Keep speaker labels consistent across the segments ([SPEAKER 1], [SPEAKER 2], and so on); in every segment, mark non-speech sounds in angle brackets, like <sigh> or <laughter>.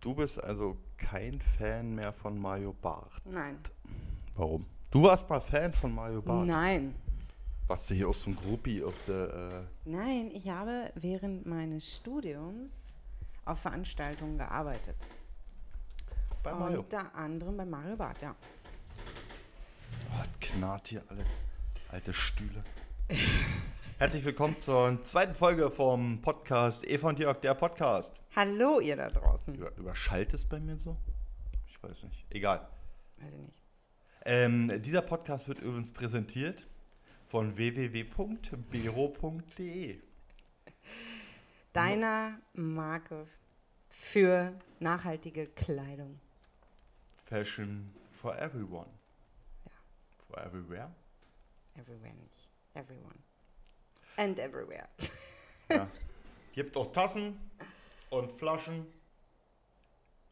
[SPEAKER 1] Du bist also kein Fan mehr von Mario Barth.
[SPEAKER 2] Nein.
[SPEAKER 1] Warum? Du warst mal Fan von Mario Barth.
[SPEAKER 2] Nein.
[SPEAKER 1] Warst du hier aus so einem Groupie auf der. Äh,
[SPEAKER 2] Nein, ich habe während meines Studiums auf Veranstaltungen gearbeitet.
[SPEAKER 1] bei Mario?
[SPEAKER 2] Unter anderem bei Mario Barth, ja.
[SPEAKER 1] Oh, knarrt hier alle alte Stühle. <laughs> Herzlich willkommen zur zweiten Folge vom Podcast Eva und Jörg, der Podcast.
[SPEAKER 2] Hallo, ihr da draußen.
[SPEAKER 1] Über, überschallt es bei mir so? Ich weiß nicht. Egal.
[SPEAKER 2] Weiß ich nicht.
[SPEAKER 1] Ähm, dieser Podcast wird übrigens präsentiert von www.bero.de.
[SPEAKER 2] Deiner Marke für nachhaltige Kleidung.
[SPEAKER 1] Fashion for everyone.
[SPEAKER 2] Ja.
[SPEAKER 1] For everywhere?
[SPEAKER 2] Everywhere nicht. Everyone. And everywhere.
[SPEAKER 1] Ja. <laughs> Gibt auch Tassen und Flaschen.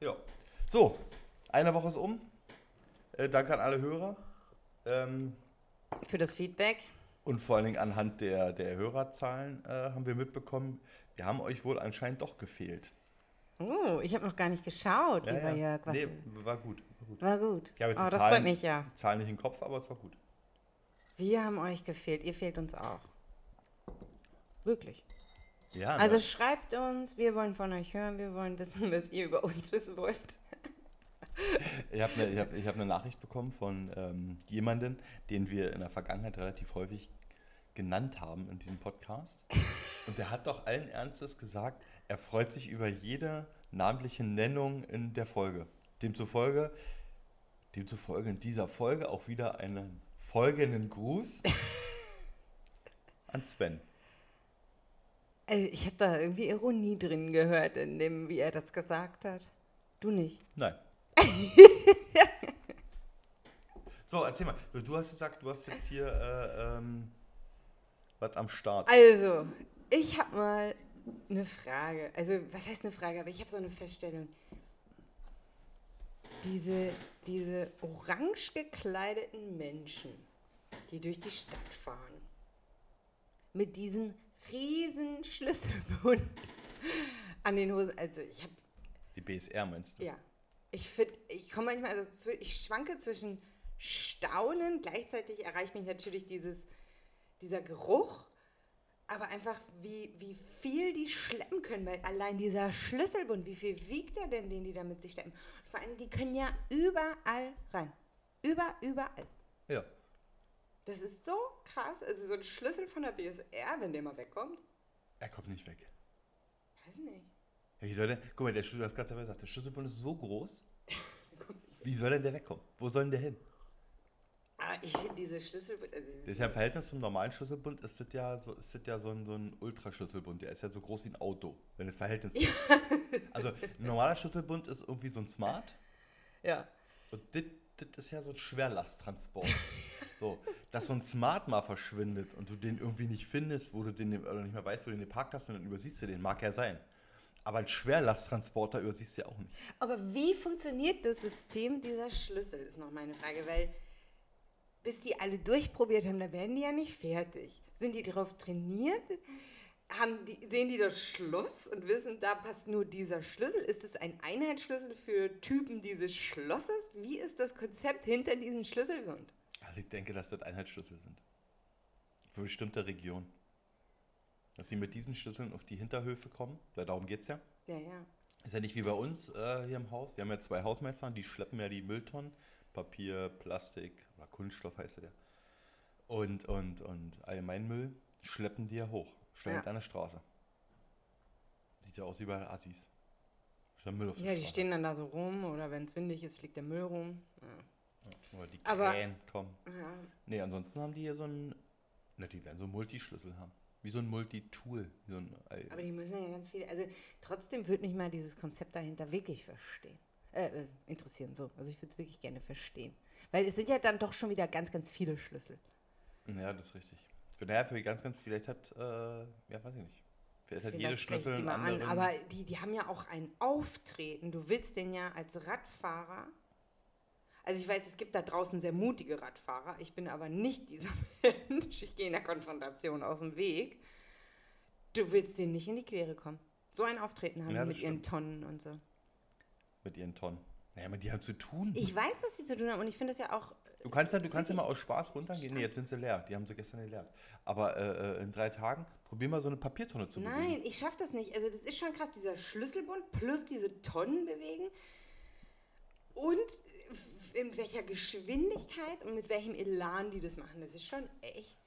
[SPEAKER 1] Ja. So, eine Woche ist um. Äh, danke an alle Hörer. Ähm,
[SPEAKER 2] Für das Feedback.
[SPEAKER 1] und vor allen Dingen anhand der, der Hörerzahlen äh, haben wir mitbekommen, wir haben euch wohl anscheinend doch gefehlt.
[SPEAKER 2] Oh, ich habe noch gar nicht geschaut, lieber Jörg. Was
[SPEAKER 1] Nee, war gut. War gut.
[SPEAKER 2] War gut.
[SPEAKER 1] Ich habe jetzt
[SPEAKER 2] oh, das
[SPEAKER 1] Zahlen,
[SPEAKER 2] freut mich ja.
[SPEAKER 1] Zahlen nicht im Kopf, aber es war gut.
[SPEAKER 2] Wir haben euch gefehlt. Ihr fehlt uns auch. Wirklich.
[SPEAKER 1] Ja,
[SPEAKER 2] Also
[SPEAKER 1] ne?
[SPEAKER 2] schreibt uns, wir wollen von euch hören, wir wollen wissen, <laughs> was ihr über uns wissen wollt.
[SPEAKER 1] Ich habe eine hab, ich hab ne Nachricht bekommen von ähm, jemandem, den wir in der Vergangenheit relativ häufig genannt haben in diesem Podcast. <laughs> Und der hat doch allen Ernstes gesagt, er freut sich über jede namentliche Nennung in der Folge. Demzufolge, demzufolge in dieser Folge auch wieder einen folgenden Gruß <laughs> an Sven.
[SPEAKER 2] Also ich habe da irgendwie Ironie drin gehört, in dem, wie er das gesagt hat. Du nicht.
[SPEAKER 1] Nein. <laughs> so, erzähl mal. So, du hast gesagt, du hast jetzt hier äh, ähm, was am Start.
[SPEAKER 2] Also, ich habe mal eine Frage. Also, was heißt eine Frage? Aber ich habe so eine Feststellung. Diese, diese orange gekleideten Menschen, die durch die Stadt fahren, mit diesen riesen Schlüsselbund an den Hosen. Also, ich habe
[SPEAKER 1] Die BSR meinst du?
[SPEAKER 2] Ja. Ich finde, ich komme manchmal, also ich schwanke zwischen Staunen, gleichzeitig erreicht mich natürlich dieses, dieser Geruch, aber einfach, wie, wie viel die schleppen können, weil allein dieser Schlüsselbund, wie viel wiegt der denn, den die da mit sich schleppen? Und vor allem, die können ja überall rein. Über, überall.
[SPEAKER 1] Ja.
[SPEAKER 2] Das ist so krass. Also so ein Schlüssel von der BSR, wenn der mal wegkommt,
[SPEAKER 1] Er kommt nicht weg.
[SPEAKER 2] weiß nicht.
[SPEAKER 1] Ja, wie soll denn, guck mal, der Schlüssel, das ganz selber gesagt, der Schlüsselbund ist so groß. Wie soll denn der wegkommen? Wo soll denn der hin?
[SPEAKER 2] Aber ich finde diese Schlüsselbund, also
[SPEAKER 1] Das ist ja im Verhältnis zum normalen Schlüsselbund, ist das ja so, ist das ja so ein, so ein Ultraschlüsselbund. Der ist ja so groß wie ein Auto, wenn das Verhältnis <laughs> ist. Also ein normaler Schlüsselbund ist irgendwie so ein Smart.
[SPEAKER 2] ja.
[SPEAKER 1] Und das ist ja so ein Schwerlasttransport. <laughs> so, dass so ein Smart mal verschwindet und du den irgendwie nicht findest, wo du den oder nicht mehr weißt, wo du den geparkt hast und dann übersiehst du den, mag ja sein. Aber ein Schwerlasttransporter übersiehst du ja auch nicht.
[SPEAKER 2] Aber wie funktioniert das System dieser Schlüssel, ist noch meine Frage, weil bis die alle durchprobiert haben, da werden die ja nicht fertig. Sind die darauf trainiert? Die, sehen die das Schloss und wissen, da passt nur dieser Schlüssel? Ist es ein Einheitsschlüssel für Typen dieses Schlosses? Wie ist das Konzept hinter diesem Schlüsselbund?
[SPEAKER 1] Also ich denke, dass das Einheitsschlüssel sind. Für bestimmte Regionen. Dass sie mit diesen Schlüsseln auf die Hinterhöfe kommen, weil darum geht es ja.
[SPEAKER 2] Ja, ja.
[SPEAKER 1] Ist ja nicht wie bei uns äh, hier im Haus. Wir haben ja zwei Hausmeister, die schleppen ja die Mülltonnen. Papier, Plastik oder Kunststoff heißt der. Und, und, und Allgemeinmüll schleppen die ja hoch. Stellen
[SPEAKER 2] Ja.
[SPEAKER 1] an der Straße. Sieht ja aus wie bei Assis. Müll auf
[SPEAKER 2] Ja, die
[SPEAKER 1] Straße.
[SPEAKER 2] stehen dann da so rum oder wenn es windig ist, fliegt der Müll rum. Ja.
[SPEAKER 1] Oder die
[SPEAKER 2] Aber-
[SPEAKER 1] Krähen kommen.
[SPEAKER 2] Ja,
[SPEAKER 1] Nee, ansonsten haben die hier so ein. Na, die werden so Multischlüssel haben. Wie so ein Multitool. So ein, äh,
[SPEAKER 2] Aber die müssen ja ganz viele. Also trotzdem würde mich mal dieses Konzept dahinter wirklich verstehen. Äh, äh, interessieren so. Also ich würde es wirklich gerne verstehen. Weil es sind ja dann doch schon wieder ganz, ganz viele Schlüssel.
[SPEAKER 1] ja, das ist richtig. Für daher für ganz, ganz, vielleicht hat, äh, ja, weiß ich nicht. Vielleicht hat jede Schlüssel einen
[SPEAKER 2] mal an.
[SPEAKER 1] anderen.
[SPEAKER 2] Aber die, die haben ja auch ein Auftreten. Du willst den ja als Radfahrer. Also ich weiß, es gibt da draußen sehr mutige Radfahrer. Ich bin aber nicht dieser <laughs> Mensch. Ich gehe in der Konfrontation aus dem Weg. Du willst denen nicht in die Quere kommen. So ein Auftreten haben
[SPEAKER 1] Ja,
[SPEAKER 2] die mit ihren
[SPEAKER 1] stimmt.
[SPEAKER 2] Tonnen und so.
[SPEAKER 1] mit ihren Tonnen. Naja, aber die haben zu tun.
[SPEAKER 2] Ich weiß, dass sie zu tun haben und ich finde das ja auch.
[SPEAKER 1] Du kannst ja, du kannst ja mal aus Spaß runtergehen. Nee, jetzt sind sie leer. Die haben sie gestern geleert. Aber äh, äh, in drei Tagen, probier mal so eine Papiertonne zu bewegen.
[SPEAKER 2] Nein, ich schaffe das nicht. Also das ist schon krass, dieser Schlüsselbund plus diese Tonnen bewegen und in welcher Geschwindigkeit und mit welchem Elan die das machen. Das ist schon echt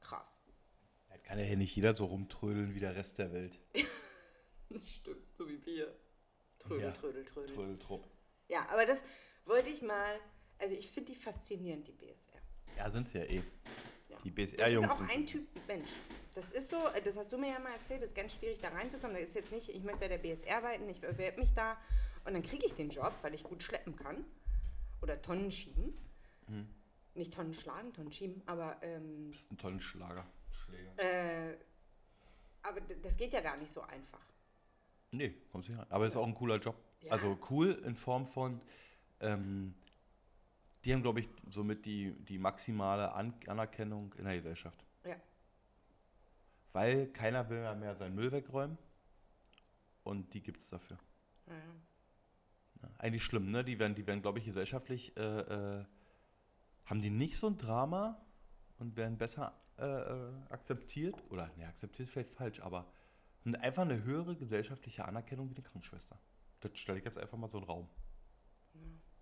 [SPEAKER 2] krass.
[SPEAKER 1] Das kann ja hier nicht jeder so rumtrödeln wie der Rest der Welt. <laughs>
[SPEAKER 2] Stimmt, so wie wir. Trödel,
[SPEAKER 1] Ja.
[SPEAKER 2] trödel, trödel.
[SPEAKER 1] Trödeltrupp.
[SPEAKER 2] Ja, aber das wollte ich mal. Also ich finde die faszinierend, die BSR.
[SPEAKER 1] Ja, sind sie ja eh.
[SPEAKER 2] Ja.
[SPEAKER 1] Die
[SPEAKER 2] Das ist
[SPEAKER 1] BSR-Jungs
[SPEAKER 2] auch ein Typ Mensch. Das ist so, das hast du mir ja mal erzählt, das ist ganz schwierig da reinzukommen. Das ist jetzt nicht, ich möchte bei der BSR arbeiten, ich bewerbe mich da und dann kriege ich den Job, weil ich gut schleppen kann. Oder Tonnen schieben.
[SPEAKER 1] Mhm.
[SPEAKER 2] Nicht Tonnen schlagen, Tonnen schieben, aber, ähm,
[SPEAKER 1] Das ist ein toller Schlager. Schläger.
[SPEAKER 2] äh, aber das geht ja gar nicht so einfach.
[SPEAKER 1] Nee, kommst nicht rein. Aber ist auch ein cooler Job.
[SPEAKER 2] Ja.
[SPEAKER 1] Also cool in Form von, ähm, die haben, glaube ich, somit die, die maximale An Anerkennung in der Gesellschaft.
[SPEAKER 2] Ja.
[SPEAKER 1] Weil keiner will ja mehr seinen Müll wegräumen. Und die gibt es dafür.
[SPEAKER 2] Ja.
[SPEAKER 1] Eigentlich schlimm, ne? Die werden, die werden glaube ich, gesellschaftlich, äh, äh, haben die nicht so ein Drama und werden besser äh, äh, akzeptiert. Oder, ne, akzeptiert vielleicht falsch, aber einfach eine höhere gesellschaftliche Anerkennung wie eine Krankenschwester. Das stelle ich jetzt einfach mal so einen Raum.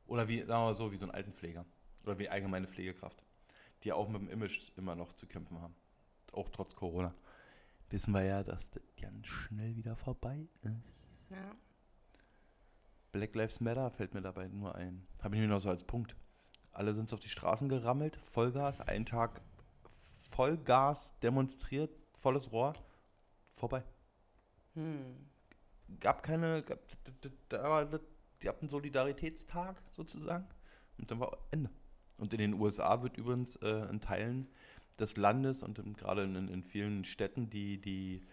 [SPEAKER 1] Oder wie, sagen wir mal so, wie so ein Altenpfleger. Oder wie allgemeine Pflegekraft. Die auch mit dem Image immer noch zu kämpfen haben. Auch trotz Corona. Wissen wir ja, dass das ganz schnell wieder vorbei ist.
[SPEAKER 2] ja.
[SPEAKER 1] Black Lives Matter fällt mir dabei nur ein. Habe ich mir noch so als Punkt. Alle sind auf die Straßen gerammelt, Vollgas, einen Tag Vollgas demonstriert, volles Rohr, vorbei.
[SPEAKER 2] Hm.
[SPEAKER 1] Gab keine, gab, die hatten einen Solidaritätstag sozusagen und dann war Ende. Und in den USA wird übrigens äh, in Teilen des Landes und gerade in, in vielen Städten, die, die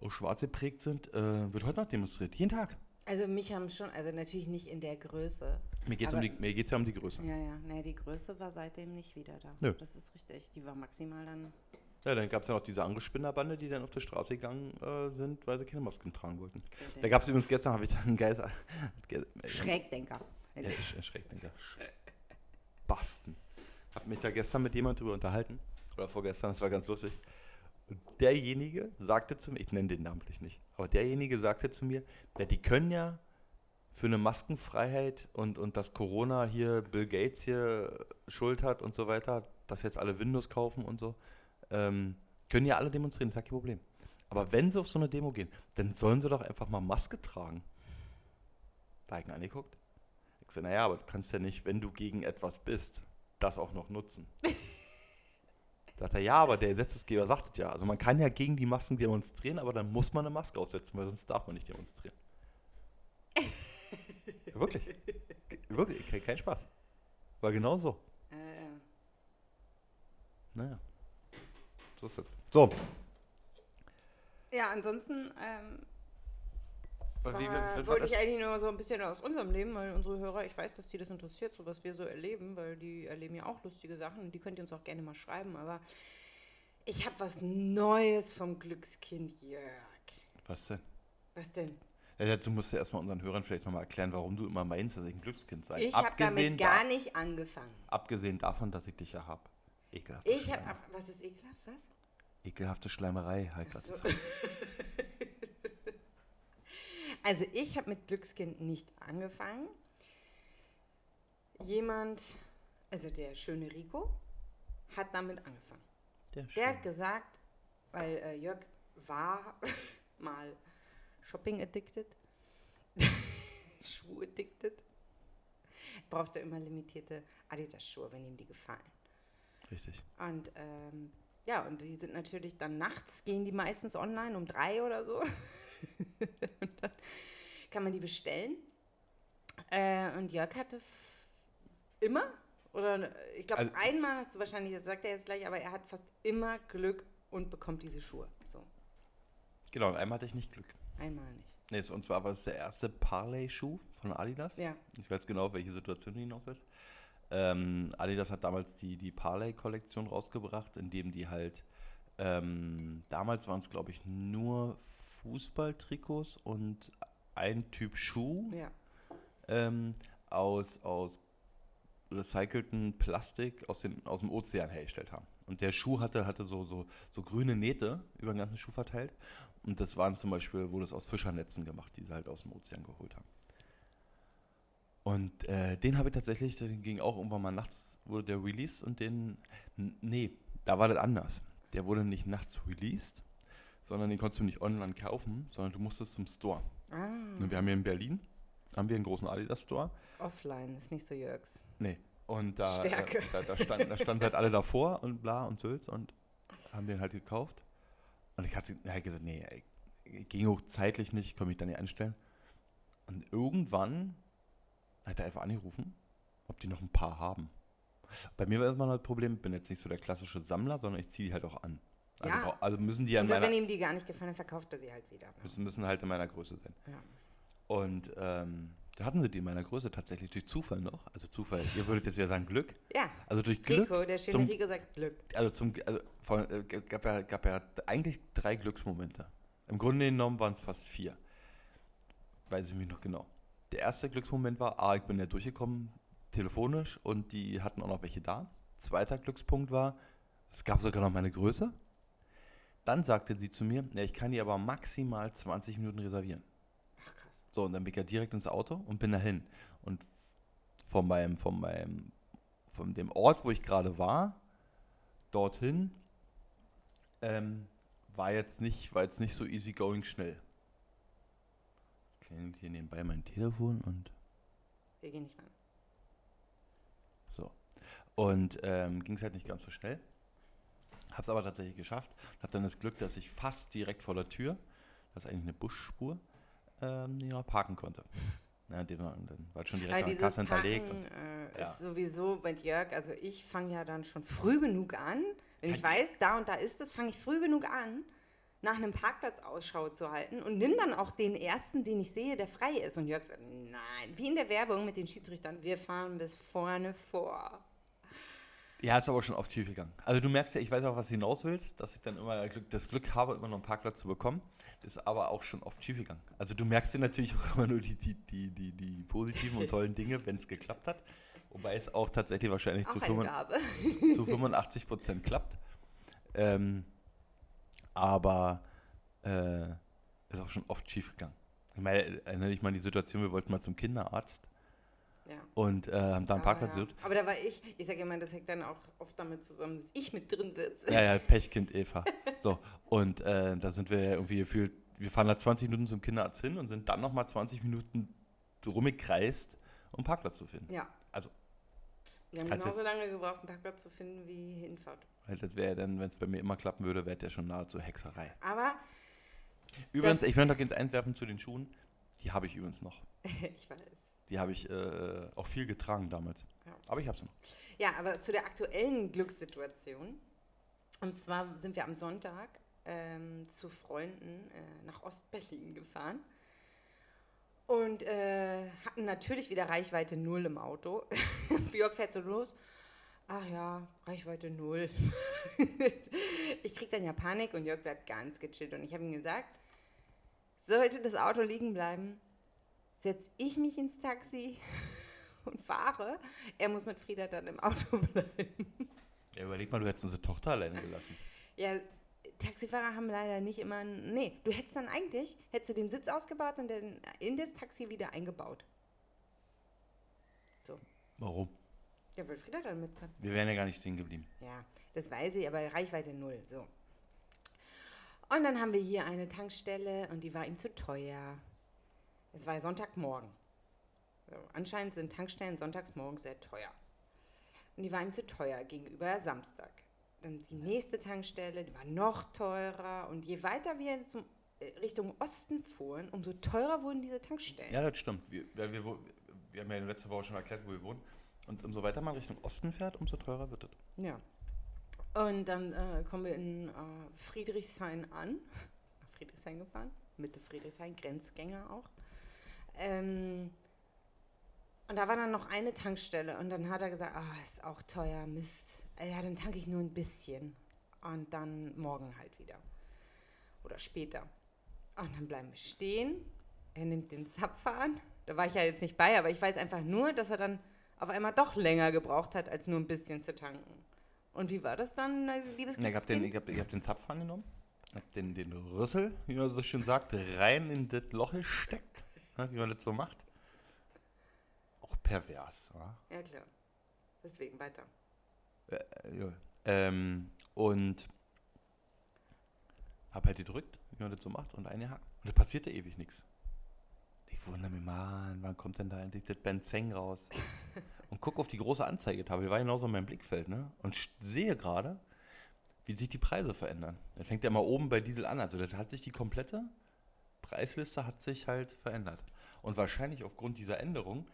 [SPEAKER 1] auch schwarz geprägt sind, äh, wird heute noch demonstriert. Jeden Tag.
[SPEAKER 2] Also mich haben schon, also natürlich nicht in der Größe.
[SPEAKER 1] Mir geht es um
[SPEAKER 2] Aber-
[SPEAKER 1] die, mir geht's ja um die Größe.
[SPEAKER 2] Ja, ja, nee, die Größe war seitdem nicht wieder da.
[SPEAKER 1] Nö.
[SPEAKER 2] Das ist richtig. Die war maximal dann.
[SPEAKER 1] Ja, dann gab es ja noch diese andere Spinnerbande, die dann auf der Straße gegangen äh, sind, weil sie keine Masken tragen wollten. Da gab es übrigens gestern, habe ich dann einen Geist. <laughs>
[SPEAKER 2] Schrägdenker.
[SPEAKER 1] Ja, sch- Schrägdenker. Basten. Hab mich da gestern mit jemand drüber unterhalten. Oder vorgestern, das war ganz lustig. Derjenige sagte zu mir, ich nenne den namentlich nicht, aber derjenige sagte zu mir, ja, die können ja für eine Maskenfreiheit und, und dass Corona hier Bill Gates hier Schuld hat und so weiter, dass jetzt alle Windows kaufen und so, ähm, können ja alle demonstrieren, das ist ja kein Problem. Aber wenn sie auf so eine Demo gehen, dann sollen sie doch einfach mal Maske tragen. Da ich ihn angeguckt. Ich so, naja, aber du kannst ja nicht, wenn du gegen etwas bist, das auch noch nutzen. <laughs> Sagt er, ja, aber der Gesetzesgeber sagt es ja. Also man kann ja gegen die Masken demonstrieren, aber dann muss man eine Maske aufsetzen, weil sonst darf man nicht demonstrieren. ja, wirklich. Wirklich, kein, Spaß. War genau so.
[SPEAKER 2] Äh,
[SPEAKER 1] Naja. So ist das. So.
[SPEAKER 2] ja, ansonsten ähm, War,
[SPEAKER 1] was-
[SPEAKER 2] wollte
[SPEAKER 1] was-
[SPEAKER 2] ich eigentlich nur so ein bisschen aus unserem Leben, weil unsere Hörer, ich weiß, dass die das interessiert, so was wir so erleben, weil die erleben ja auch lustige Sachen und die könnt ihr uns auch gerne mal schreiben, aber ich habe was Neues vom Glückskind Jörg.
[SPEAKER 1] was denn?
[SPEAKER 2] Was denn?
[SPEAKER 1] Ja, dazu musst du erstmal unseren Hörern vielleicht nochmal erklären, warum du immer meinst, dass ich ein Glückskind sei.
[SPEAKER 2] Ich habe damit gar nicht angefangen.
[SPEAKER 1] Abgesehen davon, dass ich dich ja habe. Ekelhafte,
[SPEAKER 2] Ich
[SPEAKER 1] Schleim-
[SPEAKER 2] was ist ekelhaft, was?
[SPEAKER 1] ekelhafte Schleimerei. Halt
[SPEAKER 2] So. <laughs> Also ich habe mit Glückskind nicht angefangen. Jemand, also der schöne Rico, hat damit angefangen.
[SPEAKER 1] Der
[SPEAKER 2] Der hat gesagt, weil äh, Jörg war <laughs> mal Shopping addicted, <laughs> Schuh addicted, brauchte immer limitierte Adidas-Schuhe, wenn ihm die gefallen.
[SPEAKER 1] Richtig.
[SPEAKER 2] Und ähm, ja, und die sind natürlich dann nachts, gehen die meistens online um drei oder so. und <laughs> <laughs> kann man die bestellen. Äh, und Jörg hatte immer, oder ich glaube,
[SPEAKER 1] Also-
[SPEAKER 2] einmal hast du wahrscheinlich, das sagt er jetzt gleich, aber er hat fast immer Glück und bekommt diese Schuhe. So,
[SPEAKER 1] Genau, einmal hatte ich nicht Glück.
[SPEAKER 2] einmal nicht.
[SPEAKER 1] Nee, und zwar war es der erste Parley-Schuh von Adidas.
[SPEAKER 2] Ja,
[SPEAKER 1] Ich weiß genau, auf welche Situation du hinaussetzt. Ähm, Adidas hat damals die, die Parley-Kollektion rausgebracht, in dem die halt, ähm, damals waren es glaube ich nur Fußballtrikots und ein Typ Schuh.
[SPEAKER 2] ja.
[SPEAKER 1] ähm, aus, aus recycelten Plastik aus, den, aus dem Ozean hergestellt haben. Und der Schuh hatte, hatte so, so, so grüne Nähte über den ganzen Schuh verteilt. Und das waren zum Beispiel, wurde es aus Fischernetzen gemacht, die sie halt aus dem Ozean geholt haben. Und äh, den habe ich tatsächlich, den ging auch irgendwann mal nachts, wurde der released und den, nee, da war das anders. Der wurde nicht nachts released, sondern den konntest du nicht online kaufen, sondern du musstest zum Store.
[SPEAKER 2] Ah,
[SPEAKER 1] Und wir haben hier in Berlin, haben wir einen großen Adidas-Store.
[SPEAKER 2] offline, ist nicht so Jörgs.
[SPEAKER 1] Nee. Und da,
[SPEAKER 2] Stärke.
[SPEAKER 1] Da, da, stand, da standen halt alle davor und bla und Sülz und haben den halt gekauft. Und ich hatte ja, gesagt, nee, ging auch zeitlich nicht, konnte mich dann nicht einstellen. Und irgendwann hat er einfach angerufen, ob die noch ein paar haben. Bei mir war immer noch das Problem, ich bin jetzt nicht so der klassische Sammler, sondern ich ziehe die halt auch an. Also,
[SPEAKER 2] Ja.
[SPEAKER 1] also müssen die ja in meiner,
[SPEAKER 2] wenn ihm die gar nicht gefallen, dann verkauft er sie halt wieder.
[SPEAKER 1] müssen, müssen halt in meiner Größe sein.
[SPEAKER 2] Ja.
[SPEAKER 1] Und ähm, da hatten sie die in meiner Größe tatsächlich durch Zufall noch. Also Zufall, ihr würdet jetzt wieder sagen Glück.
[SPEAKER 2] Ja,
[SPEAKER 1] Also durch Glück.
[SPEAKER 2] Rico, der schöne
[SPEAKER 1] zum-
[SPEAKER 2] Rico sagt Glück.
[SPEAKER 1] also zum also von, äh, gab, ja, gab ja eigentlich drei Glücksmomente. Im Grunde genommen waren es fast vier. Weiß ich mich noch genau. Der erste Glücksmoment war, ah, ich bin ja durchgekommen, telefonisch und die hatten auch noch welche da. Zweiter Glückspunkt war, es gab sogar noch meine Größe. Dann sagte sie zu mir, ja, ich kann die aber maximal 20 Minuten reservieren.
[SPEAKER 2] Ach krass.
[SPEAKER 1] So, und dann bin ich ja direkt ins Auto und bin dahin. Und von meinem, von meinem, von dem Ort, wo ich gerade war, dorthin, ähm, war jetzt nicht, war jetzt nicht so easy going schnell. Klingelt hier nebenbei mein Telefon und
[SPEAKER 2] Wir gehen nicht ran.
[SPEAKER 1] so. Und ähm, ging es halt nicht ganz so schnell. Hab's aber tatsächlich geschafft. Hab dann das Glück, dass ich fast direkt vor der Tür, das ist eigentlich eine Buschspur, ähm, noch parken konnte. <laughs> Ja, den war, dann war schon direkt an der Kasse hinterlegt. Und,
[SPEAKER 2] äh,
[SPEAKER 1] ja.
[SPEAKER 2] ist sowieso bei Jörg, also ich fange ja dann schon früh genug an. Wenn ich
[SPEAKER 1] Kann-
[SPEAKER 2] weiß, da und da ist es, fange ich früh genug an, nach einem Parkplatz Ausschau zu halten und nimm dann auch den ersten, den ich sehe, der frei ist. Und Jörg sagt, nein, wie in der Werbung mit den Schiedsrichtern, wir fahren bis vorne vor.
[SPEAKER 1] Ja, ist aber schon oft schief gegangen. Also du merkst ja, ich weiß auch, was du hinaus willst, dass ich dann immer Glück, das Glück habe, immer noch einen Parkplatz zu bekommen. Das ist aber auch schon oft schief gegangen. Also du merkst dir natürlich auch immer nur die, die, die, die, die positiven und tollen Dinge, wenn es geklappt hat. Wobei es auch tatsächlich wahrscheinlich
[SPEAKER 2] Auch
[SPEAKER 1] zu
[SPEAKER 2] eine
[SPEAKER 1] 85
[SPEAKER 2] Gabe.
[SPEAKER 1] zu 85 Prozent klappt. Ähm, aber äh, ist auch schon oft schief gegangen. Ich meine, erinnere dich mal an die Situation, wir wollten mal zum Kinderarzt
[SPEAKER 2] Ja.
[SPEAKER 1] und äh, haben da einen
[SPEAKER 2] Ah,
[SPEAKER 1] Parkplatz
[SPEAKER 2] ja.
[SPEAKER 1] gesucht.
[SPEAKER 2] Aber da war ich, ich sage immer, das hängt dann auch oft damit zusammen, dass ich mit drin sitze.
[SPEAKER 1] Ja, ja, Pechkind Eva. So, und äh, da sind wir irgendwie gefühlt, wir fahren da 20 Minuten zum Kinderarzt hin und sind dann nochmal 20 Minuten rumgekreist, um einen Parkplatz zu finden.
[SPEAKER 2] Ja.
[SPEAKER 1] Also,
[SPEAKER 2] Wir haben genauso lange gebraucht, einen Parkplatz zu finden wie Hinfahrt.
[SPEAKER 1] weil das wäre ja dann, wenn es bei mir immer klappen würde, wäre das ja schon nahezu Hexerei.
[SPEAKER 2] Aber
[SPEAKER 1] Übrigens, ich möchte noch ganz einwerfen zu den Schuhen. Die habe ich übrigens noch. <laughs>
[SPEAKER 2] ich weiß.
[SPEAKER 1] Die habe ich äh, auch viel getragen damals.
[SPEAKER 2] Ja.
[SPEAKER 1] Aber ich habe sie noch.
[SPEAKER 2] Ja, aber zu der aktuellen Glückssituation. Und zwar sind wir am Sonntag ähm, zu Freunden äh, nach Ostberlin gefahren und äh, hatten natürlich wieder Reichweite null im Auto. <laughs> Jörg fährt so los. Ach ja, Reichweite null. <laughs> ich krieg dann ja Panik und Jörg bleibt ganz gechillt. Und ich habe ihm gesagt, sollte das Auto liegen bleiben, setze ich mich ins Taxi <laughs> und fahre. Er muss mit Frieda dann im Auto <laughs> bleiben.
[SPEAKER 1] Ja, überleg mal, du hättest unsere Tochter alleine gelassen.
[SPEAKER 2] Ja, Taxifahrer haben leider nicht immer. einen- Nee, du hättest dann eigentlich, hättest du den Sitz ausgebaut und dann in das Taxi wieder eingebaut.
[SPEAKER 1] Warum?
[SPEAKER 2] Ja, weil Frieda dann mit kann.
[SPEAKER 1] Wir wären ja gar nicht stehen geblieben.
[SPEAKER 2] Ja, das weiß ich, aber Reichweite null. So. Und dann haben wir hier eine Tankstelle und die war ihm zu teuer. Es war Sonntagmorgen. So, anscheinend sind Tankstellen sonntags morgens sehr teuer. Und die war ihm zu teuer gegenüber Samstag. Dann die nächste Tankstelle, die war noch teurer. Und je weiter wir zum, äh, Richtung Osten fuhren, umso teurer wurden diese Tankstellen.
[SPEAKER 1] Ja, das stimmt. Wir, wir, wir, wir haben ja letzte Woche schon erklärt, wo wir wohnen. Und umso weiter man Richtung Osten fährt, umso teurer wird es.
[SPEAKER 2] Ja. Und dann äh, kommen wir in äh, Friedrichshain an. Nach <laughs> Friedrichshain gefahren. Mitte Friedrichshain, Grenzgänger auch. Ähm, und da war dann noch eine Tankstelle und dann hat er gesagt, ah, ist auch teuer, Mist. Äh, Ja, dann tanke ich nur ein bisschen. Und dann morgen halt wieder. Oder später. Und dann bleiben wir stehen. Er nimmt den Zapfer an, Da war ich ja jetzt nicht bei, aber ich weiß einfach nur, dass er dann auf einmal doch länger gebraucht hat, als nur ein bisschen zu tanken. Und wie war das dann, liebes
[SPEAKER 1] Ja, ich habe den, ich hab, ich hab den Zapf angenommen, hab den, den Rüssel, wie man so schön sagt, rein in das Loch gesteckt, ne, wie man das so macht. Auch pervers. Ja?
[SPEAKER 2] Ja, klar. Deswegen weiter.
[SPEAKER 1] Äh, ja. Ähm, und hab halt gedrückt, wie man das so macht, und eingehakt. Und es passierte ewig nichts. Ich wundere mich, Mann, wann kommt denn da endlich das Benzeng raus? <laughs> und guck auf die große Anzeigetafel, die war genauso in meinem Blickfeld, ne? Und sehe gerade, wie sich die Preise verändern. Dann fängt ja mal oben bei Diesel an. Also das hat sich die komplette Preisliste hat sich halt verändert. Und wahrscheinlich aufgrund dieser Änderung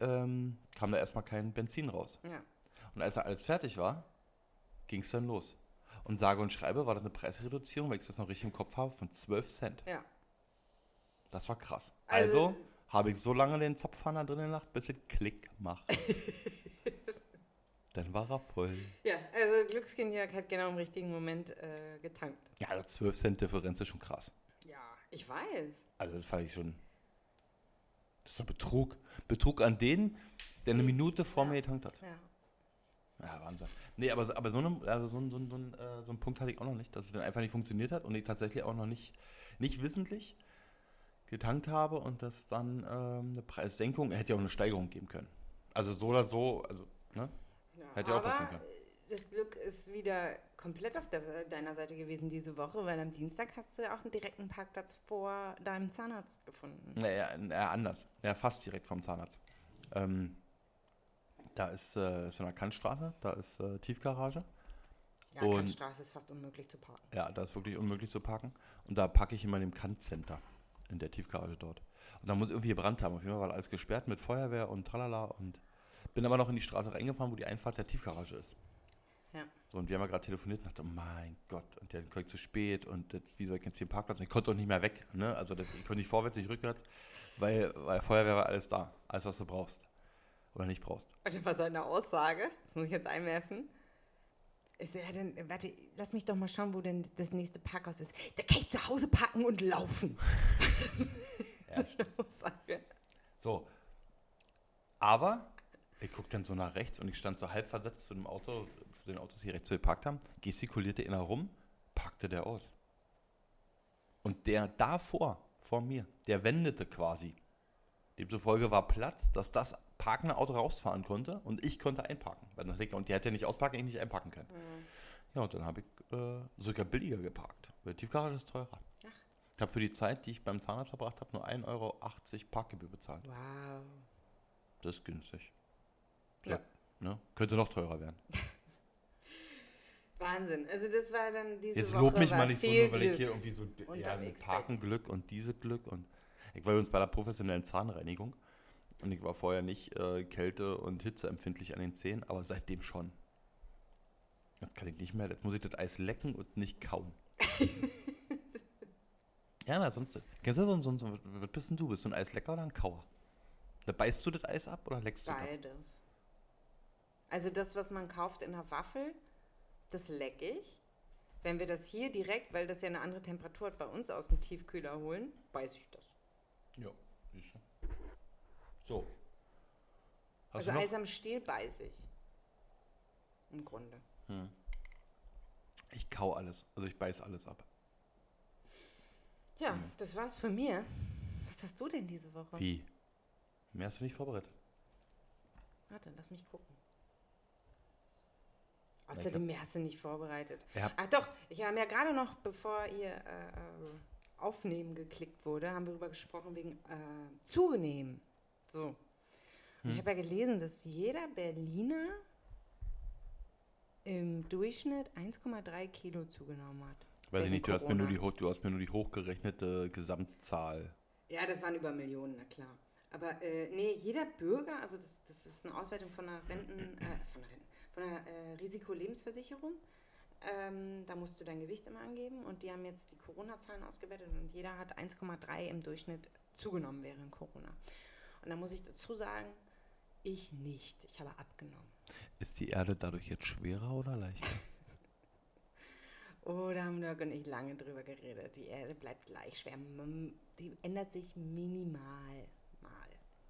[SPEAKER 1] ähm, kam da erstmal kein Benzin raus.
[SPEAKER 2] Ja.
[SPEAKER 1] Und als er alles fertig war, ging es dann los. Und sage und schreibe war das eine Preisreduzierung, weil ich das noch richtig im Kopf habe, von 12 Cent.
[SPEAKER 2] Ja.
[SPEAKER 1] Das war krass.
[SPEAKER 2] Also-
[SPEAKER 1] Also, habe ich so lange den Zapfhahn drin gelacht, bis es Klick macht. <laughs> dann war er voll.
[SPEAKER 2] Ja, also Glückskindjörg hat genau im richtigen Moment äh, getankt.
[SPEAKER 1] Ja, also 12 Cent Differenz ist schon krass.
[SPEAKER 2] Ich weiß.
[SPEAKER 1] Also das fand ich schon. Das ist doch Betrug. Betrug an den, der eine Minute vor
[SPEAKER 2] Ja.
[SPEAKER 1] mir getankt hat.
[SPEAKER 2] Ja.
[SPEAKER 1] Ja, Wahnsinn. Nee, aber, aber so, eine, also so, ein- so, ein- so, ein, äh, so einen Punkt hatte ich auch noch nicht, dass es dann einfach nicht funktioniert hat und ich tatsächlich auch noch nicht, nicht wissentlich getankt habe und das dann ähm, eine Preissenkung, hätte ja auch eine Steigerung geben können. Also so oder so, also, ne?
[SPEAKER 2] Ja,
[SPEAKER 1] Hätte ja auch passieren können.
[SPEAKER 2] Das Glück ist wieder komplett auf der, deiner Seite gewesen diese Woche, weil am Dienstag hast du auch einen direkten Parkplatz vor deinem Zahnarzt gefunden.
[SPEAKER 1] Naja, eher anders. Ja, fast direkt vom Zahnarzt. Ähm, da ist, äh, ist in der Kantstraße, da ist äh, Tiefgarage.
[SPEAKER 2] Ja,
[SPEAKER 1] Und-
[SPEAKER 2] Kantstraße ist fast unmöglich zu parken.
[SPEAKER 1] Ja, da ist wirklich unmöglich zu parken. Und da packe ich immer in dem Kant-Center, in der Tiefgarage dort. Und da muss irgendwie gebrannt haben. Auf jeden Fall war alles gesperrt mit Feuerwehr und tralala. Und bin aber noch in die Straße reingefahren, wo die Einfahrt der Tiefgarage ist.
[SPEAKER 2] Ja.
[SPEAKER 1] So, und wir haben ja gerade telefoniert und dachte, oh mein Gott, und der kommt zu spät und das, wie soll ich jetzt hier Parkplatz? Und ich konnte auch nicht mehr weg. Ne? Also das, ich konnte nicht vorwärts, nicht rückwärts, weil, weil Feuerwehr war alles da. Alles, was du brauchst. Oder nicht brauchst.
[SPEAKER 2] Warte, was seine Aussage? Das muss ich jetzt einwerfen. Ich so, ja, dann, warte, lass mich doch mal schauen, wo denn das nächste Parkhaus ist. Da kann ich zu Hause parken und laufen. <laughs>
[SPEAKER 1] Ja, <laughs>
[SPEAKER 2] Aussage.
[SPEAKER 1] So. Aber ich gucke dann so nach rechts und ich stand so halb versetzt zu dem Auto, zu den Autos, die rechts geparkt haben, gestikulierte einer rum, packte der aus. Und der davor, vor mir, der wendete quasi. Demzufolge war Platz, dass das parkende Auto rausfahren konnte und ich konnte einparken. Und der hätte ja nicht ausparken, ich nicht einparken können. Ja, und dann habe ich äh, sogar billiger geparkt. Weil Tiefgarage ist teurer.
[SPEAKER 2] Ach.
[SPEAKER 1] Ich habe für die Zeit, die ich beim Zahnarzt verbracht habe, nur 1,80 Euro Parkgebühr bezahlt.
[SPEAKER 2] Wow.
[SPEAKER 1] Das ist günstig.
[SPEAKER 2] Ja.
[SPEAKER 1] Ne? Könnte noch teurer werden. <laughs>
[SPEAKER 2] Wahnsinn. Also das war dann diese
[SPEAKER 1] Jetzt
[SPEAKER 2] Woche
[SPEAKER 1] lob mich
[SPEAKER 2] war
[SPEAKER 1] mal nicht so, nur weil ich
[SPEAKER 2] Glück.
[SPEAKER 1] hier irgendwie so ja, mit
[SPEAKER 2] unterwegs
[SPEAKER 1] Parkenglück und diese Glück und ich war übrigens bei der professionellen Zahnreinigung und ich war vorher nicht äh, kälte- und hitzeempfindlich an den Zähnen, aber seitdem schon. Jetzt kann ich nicht mehr, jetzt muss ich das Eis lecken und nicht kauen. <laughs> ja, na, sonst. Kennst du so, so, so was bist denn du? Bist du ein Eislecker oder ein Kauer? Da beißt du das Eis ab oder leckst du das?
[SPEAKER 2] Beides. Also das, was man kauft in der Waffel, das leck ich. Wenn wir das hier direkt, weil das ja eine andere Temperatur hat, bei uns aus dem Tiefkühler holen, beiß ich das.
[SPEAKER 1] Ja, siehst du. So. Hast
[SPEAKER 2] also? Eis am Stiel beiß ich. Im Grunde.
[SPEAKER 1] Ich kau alles. Also ich beiß alles ab.
[SPEAKER 2] Ja, das war's für mir. Was hast du denn diese Woche?
[SPEAKER 1] Wie? Mehr hast du nicht vorbereitet.
[SPEAKER 2] Warte, lass mich gucken. Außerdem mehr hast du nicht vorbereitet.
[SPEAKER 1] Hab-
[SPEAKER 2] Ach doch, ich habe ja gerade noch, bevor ihr äh, äh, Aufnehmen geklickt wurde, haben wir darüber gesprochen wegen äh, Zunehmen. So. Und Ich habe ja gelesen, dass jeder Berliner im Durchschnitt 1,3 Kilo zugenommen hat.
[SPEAKER 1] Weiß ich nicht, du hast, mir nur die, du hast mir nur die hochgerechnete Gesamtzahl.
[SPEAKER 2] Ja, das waren über Millionen, na klar. Aber äh, nee, jeder Bürger, also das, das ist eine Auswertung von der Renten, äh, von der, Renten, von der äh, Risikolebensversicherung. Ähm, da musst du dein Gewicht immer angeben und die haben jetzt die Corona-Zahlen ausgewertet und jeder hat 1,3 im Durchschnitt zugenommen während Corona. Und da muss ich dazu sagen, ich nicht. Ich habe abgenommen.
[SPEAKER 1] Ist die Erde dadurch jetzt schwerer oder leichter? <laughs>
[SPEAKER 2] Oh, da haben Dirk und ich lange drüber geredet. Die Erde bleibt gleich schwer. Die ändert sich minimal mal.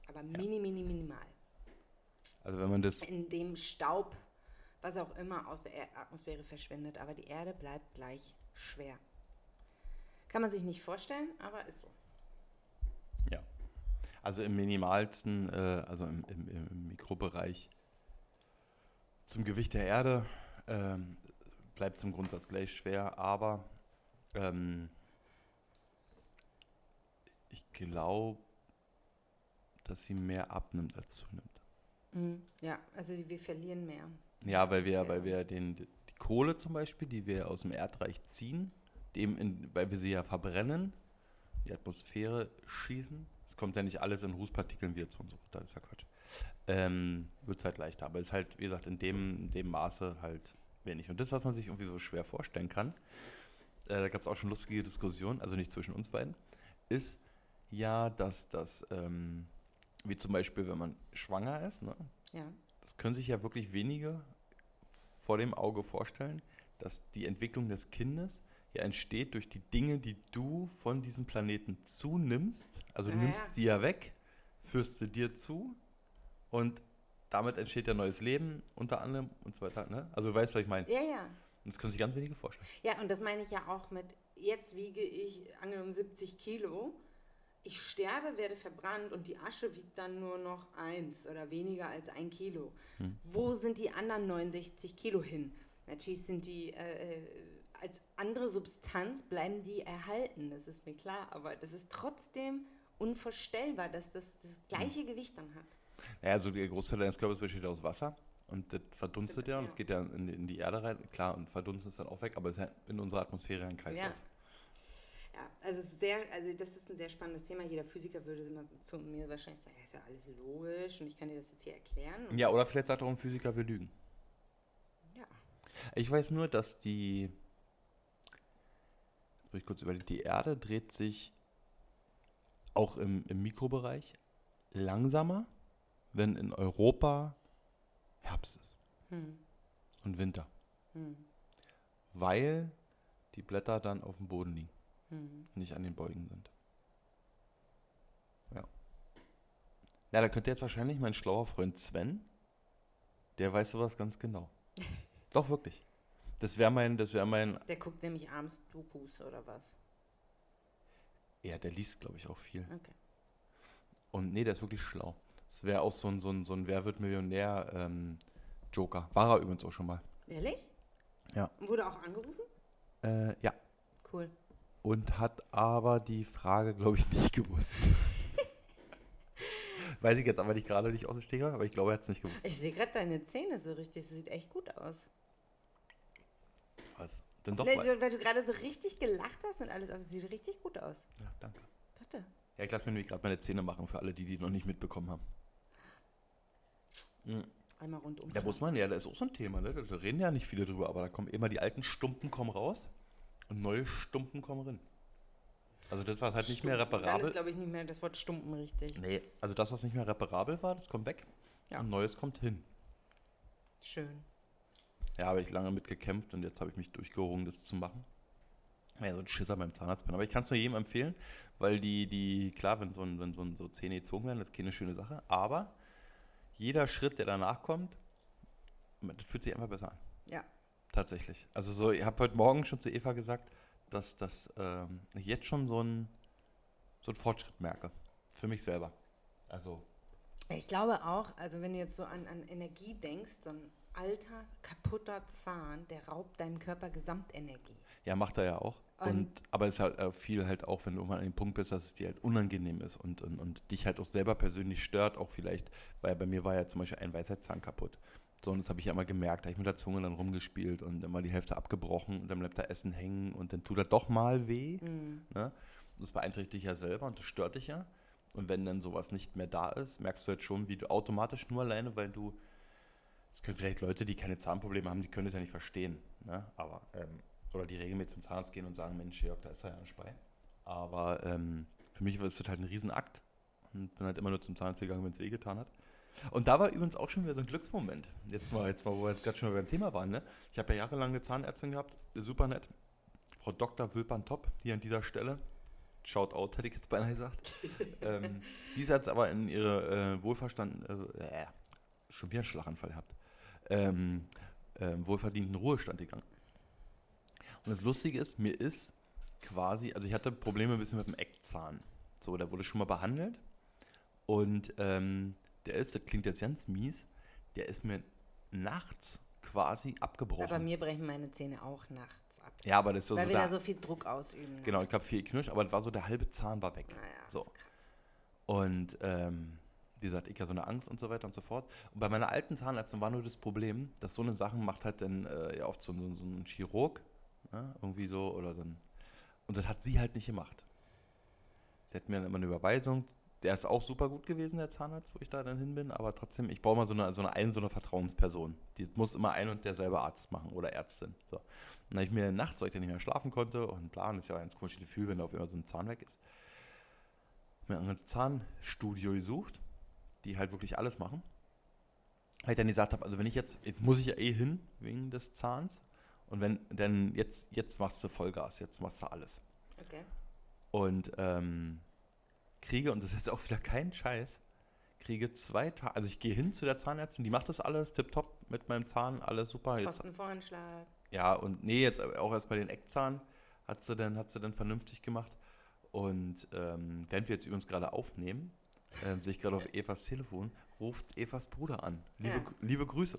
[SPEAKER 2] Aber mini, mini, minimal.
[SPEAKER 1] Also wenn man das.
[SPEAKER 2] In dem Staub, was auch immer aus der Er- Atmosphäre verschwindet, aber die Erde bleibt gleich schwer. Kann man sich nicht vorstellen, aber ist so.
[SPEAKER 1] Ja. Also im minimalsten, äh, also im, im, im Mikrobereich zum Gewicht der Erde ähm, bleibt im Grundsatz gleich schwer, aber ähm, ich glaube, dass sie mehr abnimmt als zunimmt.
[SPEAKER 2] Mhm. Ja, also wir verlieren mehr.
[SPEAKER 1] Ja, weil wir, weil wir den, die Kohle zum Beispiel, die wir aus dem Erdreich ziehen, dem in, weil wir sie ja verbrennen, die Atmosphäre schießen. Es kommt ja nicht alles in Rußpartikeln wieder zu uns das ist ja Quatsch. Ähm, Wird es halt leichter, aber es ist halt, wie gesagt, in dem, in dem Maße halt wenig. Und das, was man sich irgendwie so schwer vorstellen kann, äh, da gab es auch schon lustige Diskussionen, also nicht zwischen uns beiden, ist ja, dass das, ähm, wie zum Beispiel, wenn man schwanger ist, ne?
[SPEAKER 2] Ja.
[SPEAKER 1] Das können sich ja wirklich wenige vor dem Auge vorstellen, dass die Entwicklung des Kindes ja entsteht durch die Dinge, die du von diesem Planeten zunimmst. Also du
[SPEAKER 2] Ja,
[SPEAKER 1] nimmst sie ja weg, führst sie dir zu und damit entsteht ja neues Leben unter anderem und so weiter. Ne? Also du weißt, was ich meine.
[SPEAKER 2] Ja, ja.
[SPEAKER 1] Und Das können sich ganz wenige vorstellen.
[SPEAKER 2] Ja, und das meine ich ja auch mit, jetzt wiege ich angenommen 70 Kilo, ich sterbe, werde verbrannt und die Asche wiegt dann nur noch eins oder weniger als ein Kilo. Wo sind die anderen 69 Kilo hin? Natürlich sind die äh, als andere Substanz, bleiben die erhalten, das ist mir klar, aber das ist trotzdem unvorstellbar, dass das das gleiche Gewicht dann hat.
[SPEAKER 1] Naja, also der Großteil deines Körpers besteht aus Wasser und das verdunstet ja und es
[SPEAKER 2] Ja.
[SPEAKER 1] geht ja in, in die Erde rein. Klar, und verdunstet ist dann auch weg, aber es ist ja in unserer Atmosphäre ein Kreislauf.
[SPEAKER 2] Ja. Ja, also, sehr, also das ist ein sehr spannendes Thema. Jeder Physiker würde immer zu mir wahrscheinlich sagen, ja, ist ja alles logisch und ich kann dir das jetzt hier erklären. Und
[SPEAKER 1] Ja, oder vielleicht sagt auch ein Physiker, wir lügen.
[SPEAKER 2] Ja.
[SPEAKER 1] Ich weiß nur, dass die. Jetzt muss ich kurz überlegen. Die Erde dreht sich auch im, im Mikrobereich langsamer, wenn in Europa Herbst ist
[SPEAKER 2] Hm,
[SPEAKER 1] und Winter.
[SPEAKER 2] hm,
[SPEAKER 1] Weil die Blätter dann auf dem Boden liegen,
[SPEAKER 2] hm.
[SPEAKER 1] nicht an den Beugen sind. Ja. Ja, da könnte jetzt wahrscheinlich mein schlauer Freund Sven, der weiß sowas ganz genau. <laughs> Doch, wirklich. Das wäre mein, das wäre mein
[SPEAKER 2] Der guckt nämlich abends Dokus oder was.
[SPEAKER 1] Ja, der liest, glaube ich, auch viel.
[SPEAKER 2] Okay.
[SPEAKER 1] Und nee, der ist wirklich schlau. Das wäre auch so ein, so ein, so ein Wer wird Millionär ähm, Joker. War er übrigens auch schon mal.
[SPEAKER 2] Ehrlich?
[SPEAKER 1] Ja.
[SPEAKER 2] Und wurde auch angerufen?
[SPEAKER 1] Äh, ja.
[SPEAKER 2] Cool.
[SPEAKER 1] Und hat aber die Frage, glaube ich, nicht gewusst. <laughs> Weiß ich jetzt aber nicht gerade nicht aus dem Stegreif, aber ich glaube, er hat es nicht gewusst.
[SPEAKER 2] Ich sehe gerade deine Zähne so richtig. Das sieht echt gut aus.
[SPEAKER 1] Was? Denn doch, weil,
[SPEAKER 2] du- weil du gerade so richtig gelacht hast und alles. Aber es sieht richtig gut aus.
[SPEAKER 1] ja, danke.
[SPEAKER 2] Bitte.
[SPEAKER 1] Ja, ich lasse mir nämlich gerade meine Zähne machen für alle, die die noch nicht mitbekommen haben. Mhm.
[SPEAKER 2] Einmal rundum.
[SPEAKER 1] Da muss man, ja, das ist auch so ein Thema, ne? Da reden ja nicht viele drüber, aber da kommen immer die alten Stumpen kommen raus und neue Stumpen kommen rein. Also das, was halt nicht mehr
[SPEAKER 2] Dann ist,
[SPEAKER 1] reparabel.
[SPEAKER 2] glaube ich, nicht mehr das Wort Stumpen richtig.
[SPEAKER 1] Nee, also das, was nicht mehr reparabel war, das kommt weg.
[SPEAKER 2] Ja.
[SPEAKER 1] Und Neues kommt hin.
[SPEAKER 2] Schön.
[SPEAKER 1] Ja, habe ich lange mit gekämpft und jetzt habe ich mich durchgerungen, das zu machen. Ja, so ein Schisser beim Zahnarzt bin. Aber ich kann es nur jedem empfehlen, weil die, die, klar, wenn so, ein, wenn so, ein, so Zähne gezogen werden, das ist keine schöne Sache. Aber jeder Schritt, der danach kommt, das fühlt sich einfach besser an.
[SPEAKER 2] Ja.
[SPEAKER 1] Tatsächlich. Also so, ich habe heute Morgen schon zu Eva gesagt, dass, dass ähm, ich jetzt schon so einen so einen Fortschritt merke. Für mich selber. Also,
[SPEAKER 2] Ich glaube auch, also wenn du jetzt so an, an Energie denkst, so ein alter, kaputter Zahn, der raubt deinem Körper Gesamtenergie.
[SPEAKER 1] ja, macht er ja auch. Und,
[SPEAKER 2] Und-
[SPEAKER 1] aber es ist halt äh, viel halt auch, wenn du irgendwann an dem Punkt bist, dass es dir halt unangenehm ist und, und, und dich halt auch selber persönlich stört, auch vielleicht, weil bei mir war ja zum Beispiel ein Weisheitszahn kaputt. So, und das habe ich ja immer gemerkt, da habe ich mit der Zunge dann rumgespielt und immer die Hälfte abgebrochen und dann bleibt da Essen hängen und dann tut er doch mal weh.
[SPEAKER 2] Mhm.
[SPEAKER 1] Ne? Das beeinträchtigt dich ja selber und das stört dich ja. Und wenn dann sowas nicht mehr da ist, merkst du jetzt schon, wie du automatisch nur alleine, weil du, es können vielleicht Leute, die keine Zahnprobleme haben, die können das ja nicht verstehen. Ne? Aber, ähm, oder die regelmäßig zum Zahnarzt gehen und sagen, Mensch, Jörg, da ist er ja nicht bei. Aber ähm, für mich war es halt ein Riesenakt und bin halt immer nur zum Zahnarzt gegangen, wenn es wehgetan hat. Und da war übrigens auch schon wieder so ein Glücksmoment. Jetzt mal, jetzt mal wo wir jetzt gerade schon beim Thema waren. Ne? Ich habe ja jahrelang eine Zahnärztin gehabt, super nett. Frau Dr. Wülpern Top, hier an dieser Stelle. Shout out, hätte ich jetzt beinahe gesagt. <laughs> ähm, die ist jetzt aber in ihre äh, wohlverstanden, äh, schon wieder einen Schlaganfall gehabt, ähm, äh, wohlverdienten Ruhestand gegangen. Und das Lustige ist, mir ist quasi, also ich hatte Probleme ein bisschen mit dem Eckzahn. So, der wurde schon mal behandelt. Und ähm, der ist, das klingt jetzt ganz mies, der ist mir nachts quasi abgebrochen.
[SPEAKER 2] Aber mir brechen meine Zähne auch nachts ab.
[SPEAKER 1] Ja, aber das ist so.
[SPEAKER 2] Weil
[SPEAKER 1] so
[SPEAKER 2] wir da so viel Druck ausüben. Ne?
[SPEAKER 1] Genau, ich habe viel geknirscht, aber das war so, der halbe Zahn war weg.
[SPEAKER 2] Naja,
[SPEAKER 1] So.
[SPEAKER 2] krass.
[SPEAKER 1] Und ähm, wie gesagt, ich ja so eine Angst und so weiter und so fort. Und bei meiner alten Zahnärztin war nur das Problem, dass so eine Sachen macht halt dann äh, ja oft so, so, so ein Chirurg, ne? irgendwie so, oder so ein. Und das hat sie halt nicht gemacht. Sie hat mir dann immer eine Überweisung. Der ist auch super gut gewesen, der Zahnarzt, wo ich da dann hin bin, aber trotzdem, ich brauche mal so eine, so eine, ein, so eine Vertrauensperson. Die muss immer ein und derselbe Arzt machen oder Ärztin. So. Und dann habe ich mir nachts, weil ich dann nicht mehr schlafen konnte, und plan ist ja ein ganz komisches Gefühl, wenn da auf einmal so ein Zahn weg ist, mir ein Zahnstudio gesucht, die halt wirklich alles machen. Weil ich dann gesagt habe, also wenn ich jetzt, jetzt muss ich ja eh hin wegen des Zahns. Und wenn, dann jetzt, jetzt machst du Vollgas, jetzt machst du alles.
[SPEAKER 2] Okay.
[SPEAKER 1] Und ähm, kriege, und das ist jetzt auch wieder kein Scheiß, kriege zwei Tage, also ich gehe hin zu der Zahnärztin, die macht das alles tipptopp mit meinem Zahn, alles super.
[SPEAKER 2] Kostenvoranschlag.
[SPEAKER 1] ja, und nee, jetzt auch erst bei den Eckzahn hat sie dann, hat sie dann vernünftig gemacht. Und ähm, während wir jetzt übrigens gerade aufnehmen, ähm, sehe ich gerade auf Evas Telefon, ruft Evas Bruder an. Liebe,
[SPEAKER 2] Ja.
[SPEAKER 1] liebe Grüße.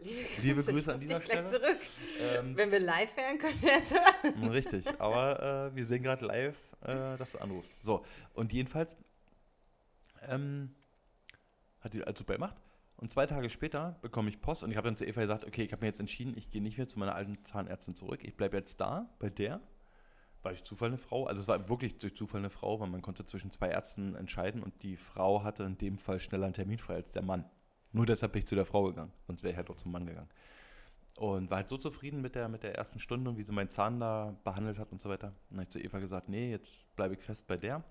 [SPEAKER 2] Liebe,
[SPEAKER 1] Liebe Grüße an dieser Stelle.
[SPEAKER 2] zurück.
[SPEAKER 1] Ähm,
[SPEAKER 2] Wenn wir live wären, könnte er es hören.
[SPEAKER 1] Richtig, aber äh, wir sehen gerade live, äh, dass du anrufst. So, und jedenfalls ähm, hat die alles super gemacht. Und zwei Tage später bekomme ich Post und ich habe dann zu Eva gesagt, okay, ich habe mir jetzt entschieden, ich gehe nicht mehr zu meiner alten Zahnärztin zurück. Ich bleibe jetzt da, bei der. War durch Zufall eine Frau, also es war wirklich durch Zufall eine Frau, weil man konnte zwischen zwei Ärzten entscheiden und die Frau hatte in dem Fall schneller einen Termin frei als der Mann. Nur deshalb bin ich zu der Frau gegangen, sonst wäre ich halt auch zum Mann gegangen. Und war halt so zufrieden mit der, mit der ersten Stunde und wie sie meinen Zahn da behandelt hat und so weiter. Und dann habe ich zu Eva gesagt, nee, jetzt bleibe ich fest bei der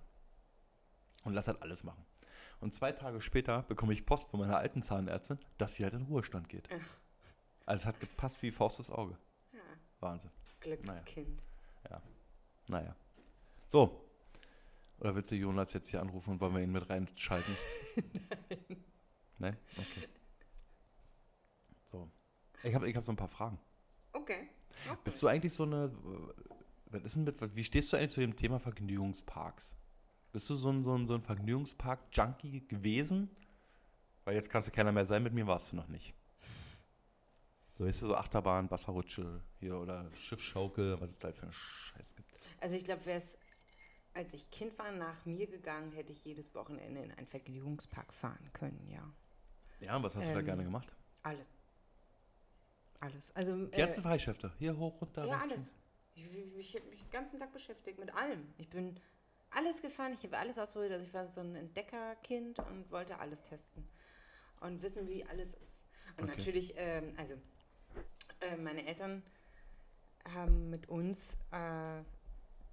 [SPEAKER 1] und lass halt alles machen. Und zwei Tage später bekomme ich Post von meiner alten Zahnärztin, dass sie halt in Ruhestand geht.
[SPEAKER 2] Ach.
[SPEAKER 1] Also es hat gepasst wie Faust ins Auge.
[SPEAKER 2] Ja,
[SPEAKER 1] Wahnsinn.
[SPEAKER 2] Glückskind.
[SPEAKER 1] Naja. So. Oder willst du Jonas jetzt hier anrufen und wollen wir ihn mit reinschalten? <laughs> Nein. Nein? Okay. Ich habe ich hab so ein paar Fragen.
[SPEAKER 2] Okay. machst
[SPEAKER 1] Bist du eigentlich so eine. Was ist denn mit, wie stehst du eigentlich zu dem Thema Vergnügungsparks? Bist du so ein, so ein, so ein Vergnügungspark-Junkie gewesen? Weil jetzt kannst du keiner mehr sein, mit mir warst du noch nicht. So, weißt du, so Achterbahn, Wasserrutsche hier oder Schiffschaukel, was es da halt für einen Scheiß gibt.
[SPEAKER 2] Also ich glaube, wäre es, als ich Kind war, nach mir gegangen, hätte ich jedes Wochenende in einen Vergnügungspark fahren können, ja.
[SPEAKER 1] Ja, und was hast du da
[SPEAKER 2] Ähm,
[SPEAKER 1] gerne gemacht?
[SPEAKER 2] Alles. Alles. Also,
[SPEAKER 1] Die ganze Freishäfte. Hier hoch, runter,
[SPEAKER 2] ja,
[SPEAKER 1] rechts.
[SPEAKER 2] alles. Ich, ich, ich habe mich den ganzen Tag beschäftigt mit allem. Ich bin alles gefahren, ich habe alles ausprobiert. Also ich war so ein Entdeckerkind und wollte alles testen und wissen, wie alles ist. Und
[SPEAKER 1] Okay.
[SPEAKER 2] natürlich, ähm, also äh, meine Eltern haben mit uns, äh,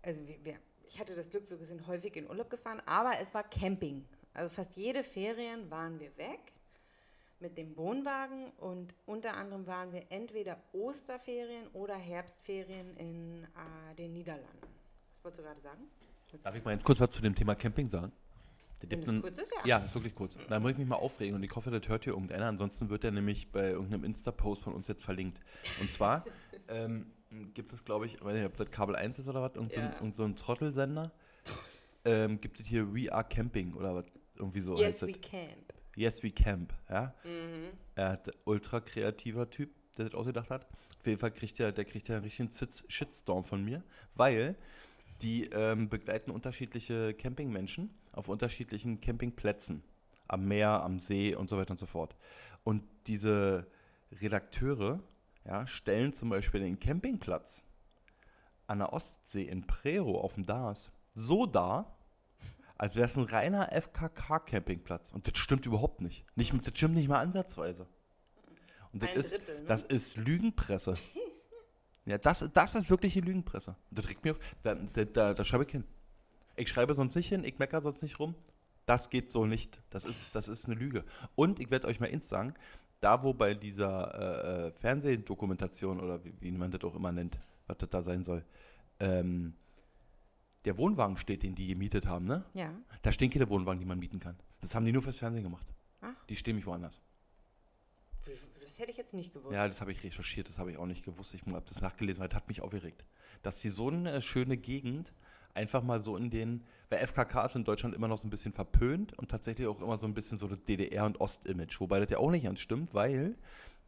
[SPEAKER 2] also wir, wir, ich hatte das Glück, wir sind häufig in Urlaub gefahren, aber es war Camping. Also fast jede Ferien waren wir weg mit dem Wohnwagen und unter anderem waren wir entweder Osterferien oder Herbstferien in äh, den Niederlanden. Was wolltest du gerade sagen?
[SPEAKER 1] Darf ich mal jetzt kurz was zu dem Thema Camping sagen? Da
[SPEAKER 2] Wenn
[SPEAKER 1] einen-
[SPEAKER 2] kurz ist, ja.
[SPEAKER 1] Ja, ist wirklich kurz. Da muss ich mich mal aufregen und ich hoffe, das hört hier irgendeiner. Ansonsten wird er nämlich bei irgendeinem Insta-Post von uns jetzt verlinkt. Und zwar <laughs> ähm, gibt es, glaube ich, ich weiß nicht, ob das Kabel 1 ist oder was, irgend so, ein,
[SPEAKER 2] Ja.
[SPEAKER 1] irgend so ein Trottelsender. <laughs> Ähm, gibt es hier We Are Camping oder was? Irgendwie so
[SPEAKER 2] yes,
[SPEAKER 1] heißt
[SPEAKER 2] we
[SPEAKER 1] es.
[SPEAKER 2] camp.
[SPEAKER 1] Yes, We Camp. Ja?
[SPEAKER 2] Mhm.
[SPEAKER 1] Er hat ultra kreativer Typ, der das ausgedacht hat. Auf jeden Fall kriegt er, der kriegt ja einen richtigen Shitstorm von mir, weil die ähm, begleiten unterschiedliche Campingmenschen auf unterschiedlichen Campingplätzen. Am Meer, am See und so weiter und so fort. Und diese Redakteure ja, stellen zum Beispiel den Campingplatz an der Ostsee in Prero auf dem Dars so dar, als wäre es ein reiner FKK-Campingplatz. Und das stimmt überhaupt nicht. nicht. Das stimmt nicht mal ansatzweise. Und das
[SPEAKER 2] Ein
[SPEAKER 1] ist,
[SPEAKER 2] Drittel, ne?
[SPEAKER 1] das ist Lügenpresse. ja, das, das ist wirkliche Lügenpresse. Das regt mir auf. Da, da, da, da schreibe ich hin. Ich schreibe sonst nicht hin, ich meckere sonst nicht rum. Das geht so nicht. Das ist, das ist eine Lüge. Und ich werde euch mal eins sagen, da wo bei dieser äh, äh, Fernsehdokumentation oder wie, wie man das auch immer nennt, was das da sein soll, ähm, der Wohnwagen steht, den die gemietet haben, ne?
[SPEAKER 2] Ja.
[SPEAKER 1] Da stehen keine Wohnwagen, die man mieten kann. Das haben die nur fürs Fernsehen gemacht.
[SPEAKER 2] Ach.
[SPEAKER 1] Die stehen nicht woanders.
[SPEAKER 2] Das hätte ich jetzt nicht gewusst.
[SPEAKER 1] Ja, das habe ich recherchiert, das habe ich auch nicht gewusst. Ich habe das nachgelesen, weil das hat mich aufgeregt. Dass die so eine schöne Gegend einfach mal so in den, weil FKK ist in Deutschland immer noch so ein bisschen verpönt und tatsächlich auch immer so ein bisschen so das DDR- und Ost-Image. Wobei das ja auch nicht ganz stimmt, weil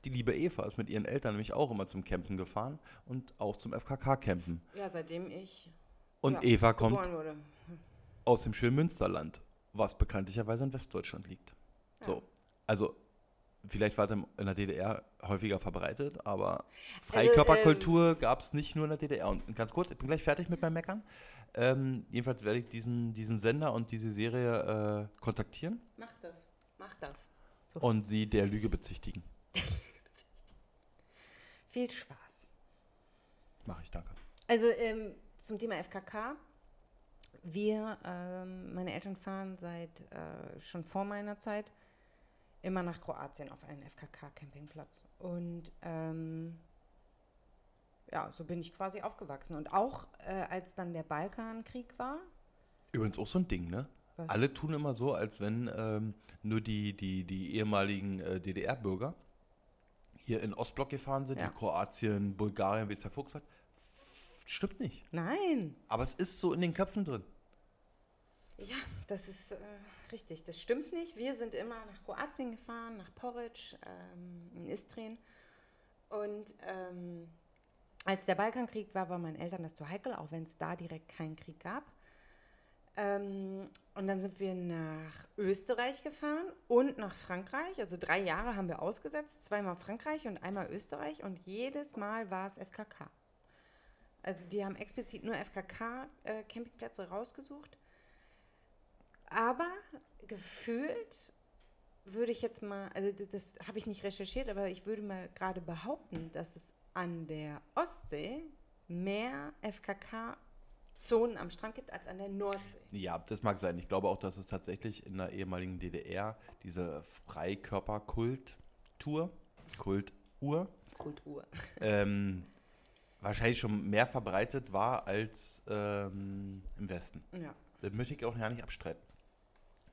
[SPEAKER 1] die liebe Eva ist mit ihren Eltern nämlich auch immer zum Campen gefahren und auch zum FKK-Campen.
[SPEAKER 2] Ja, seitdem ich
[SPEAKER 1] Und
[SPEAKER 2] ja,
[SPEAKER 1] Eva kommt aus dem schönen Münsterland, was bekanntlicherweise in Westdeutschland liegt. So, also vielleicht war das in der DDR häufiger verbreitet, aber Freikörperkultur gab es nicht nur in der DDR. Und ganz kurz, ich bin gleich fertig mit meinem Meckern. Ähm, jedenfalls werde ich diesen, diesen Sender und diese Serie äh, kontaktieren
[SPEAKER 2] Mach das. Mach das. So.
[SPEAKER 1] und sie der Lüge bezichtigen. <laughs>
[SPEAKER 2] Viel Spaß.
[SPEAKER 1] Mache ich, danke.
[SPEAKER 2] Also ähm, zum Thema FKK. Wir, ähm, meine Eltern fahren seit äh, schon vor meiner Zeit immer nach Kroatien auf einen FKK-Campingplatz. Und ähm, ja, so bin ich quasi aufgewachsen. Und auch äh, als dann der Balkankrieg war,
[SPEAKER 1] Übrigens auch so ein Ding, ne?
[SPEAKER 2] Was?
[SPEAKER 1] Alle tun immer so, als wenn ähm, nur die, die, die ehemaligen äh, DDR-Bürger hier in Ostblock gefahren sind,
[SPEAKER 2] Ja.
[SPEAKER 1] wie Kroatien, Bulgarien, wie es der Fuchs hat. Stimmt nicht.
[SPEAKER 2] nein,
[SPEAKER 1] Aber es ist so in den Köpfen drin.
[SPEAKER 2] Ja, das ist äh, richtig. Das stimmt nicht. Wir sind immer nach Kroatien gefahren, nach Porridge, ähm, in Istrien. Und ähm, als der Balkankrieg war, war meinen Eltern das zu heikel, auch wenn es da direkt keinen Krieg gab. Ähm, und dann sind wir nach Österreich gefahren und nach Frankreich. Also drei Jahre haben wir ausgesetzt, zweimal Frankreich und einmal Österreich. Und jedes Mal war es FKK. Also die haben explizit nur FKK-Campingplätze rausgesucht. Aber gefühlt würde ich jetzt mal, also das, habe ich nicht recherchiert, aber ich würde mal gerade behaupten, dass es an der Ostsee mehr FKK-Zonen am Strand gibt als an der Nordsee.
[SPEAKER 1] Ja, das mag sein. Ich glaube auch, dass es tatsächlich in der ehemaligen DDR diese Freikörperkultur, Kultur,
[SPEAKER 2] Kultur.
[SPEAKER 1] ähm, wahrscheinlich schon mehr verbreitet war als ähm, im Westen.
[SPEAKER 2] Ja,
[SPEAKER 1] Das möchte ich auch gar nicht abstreiten.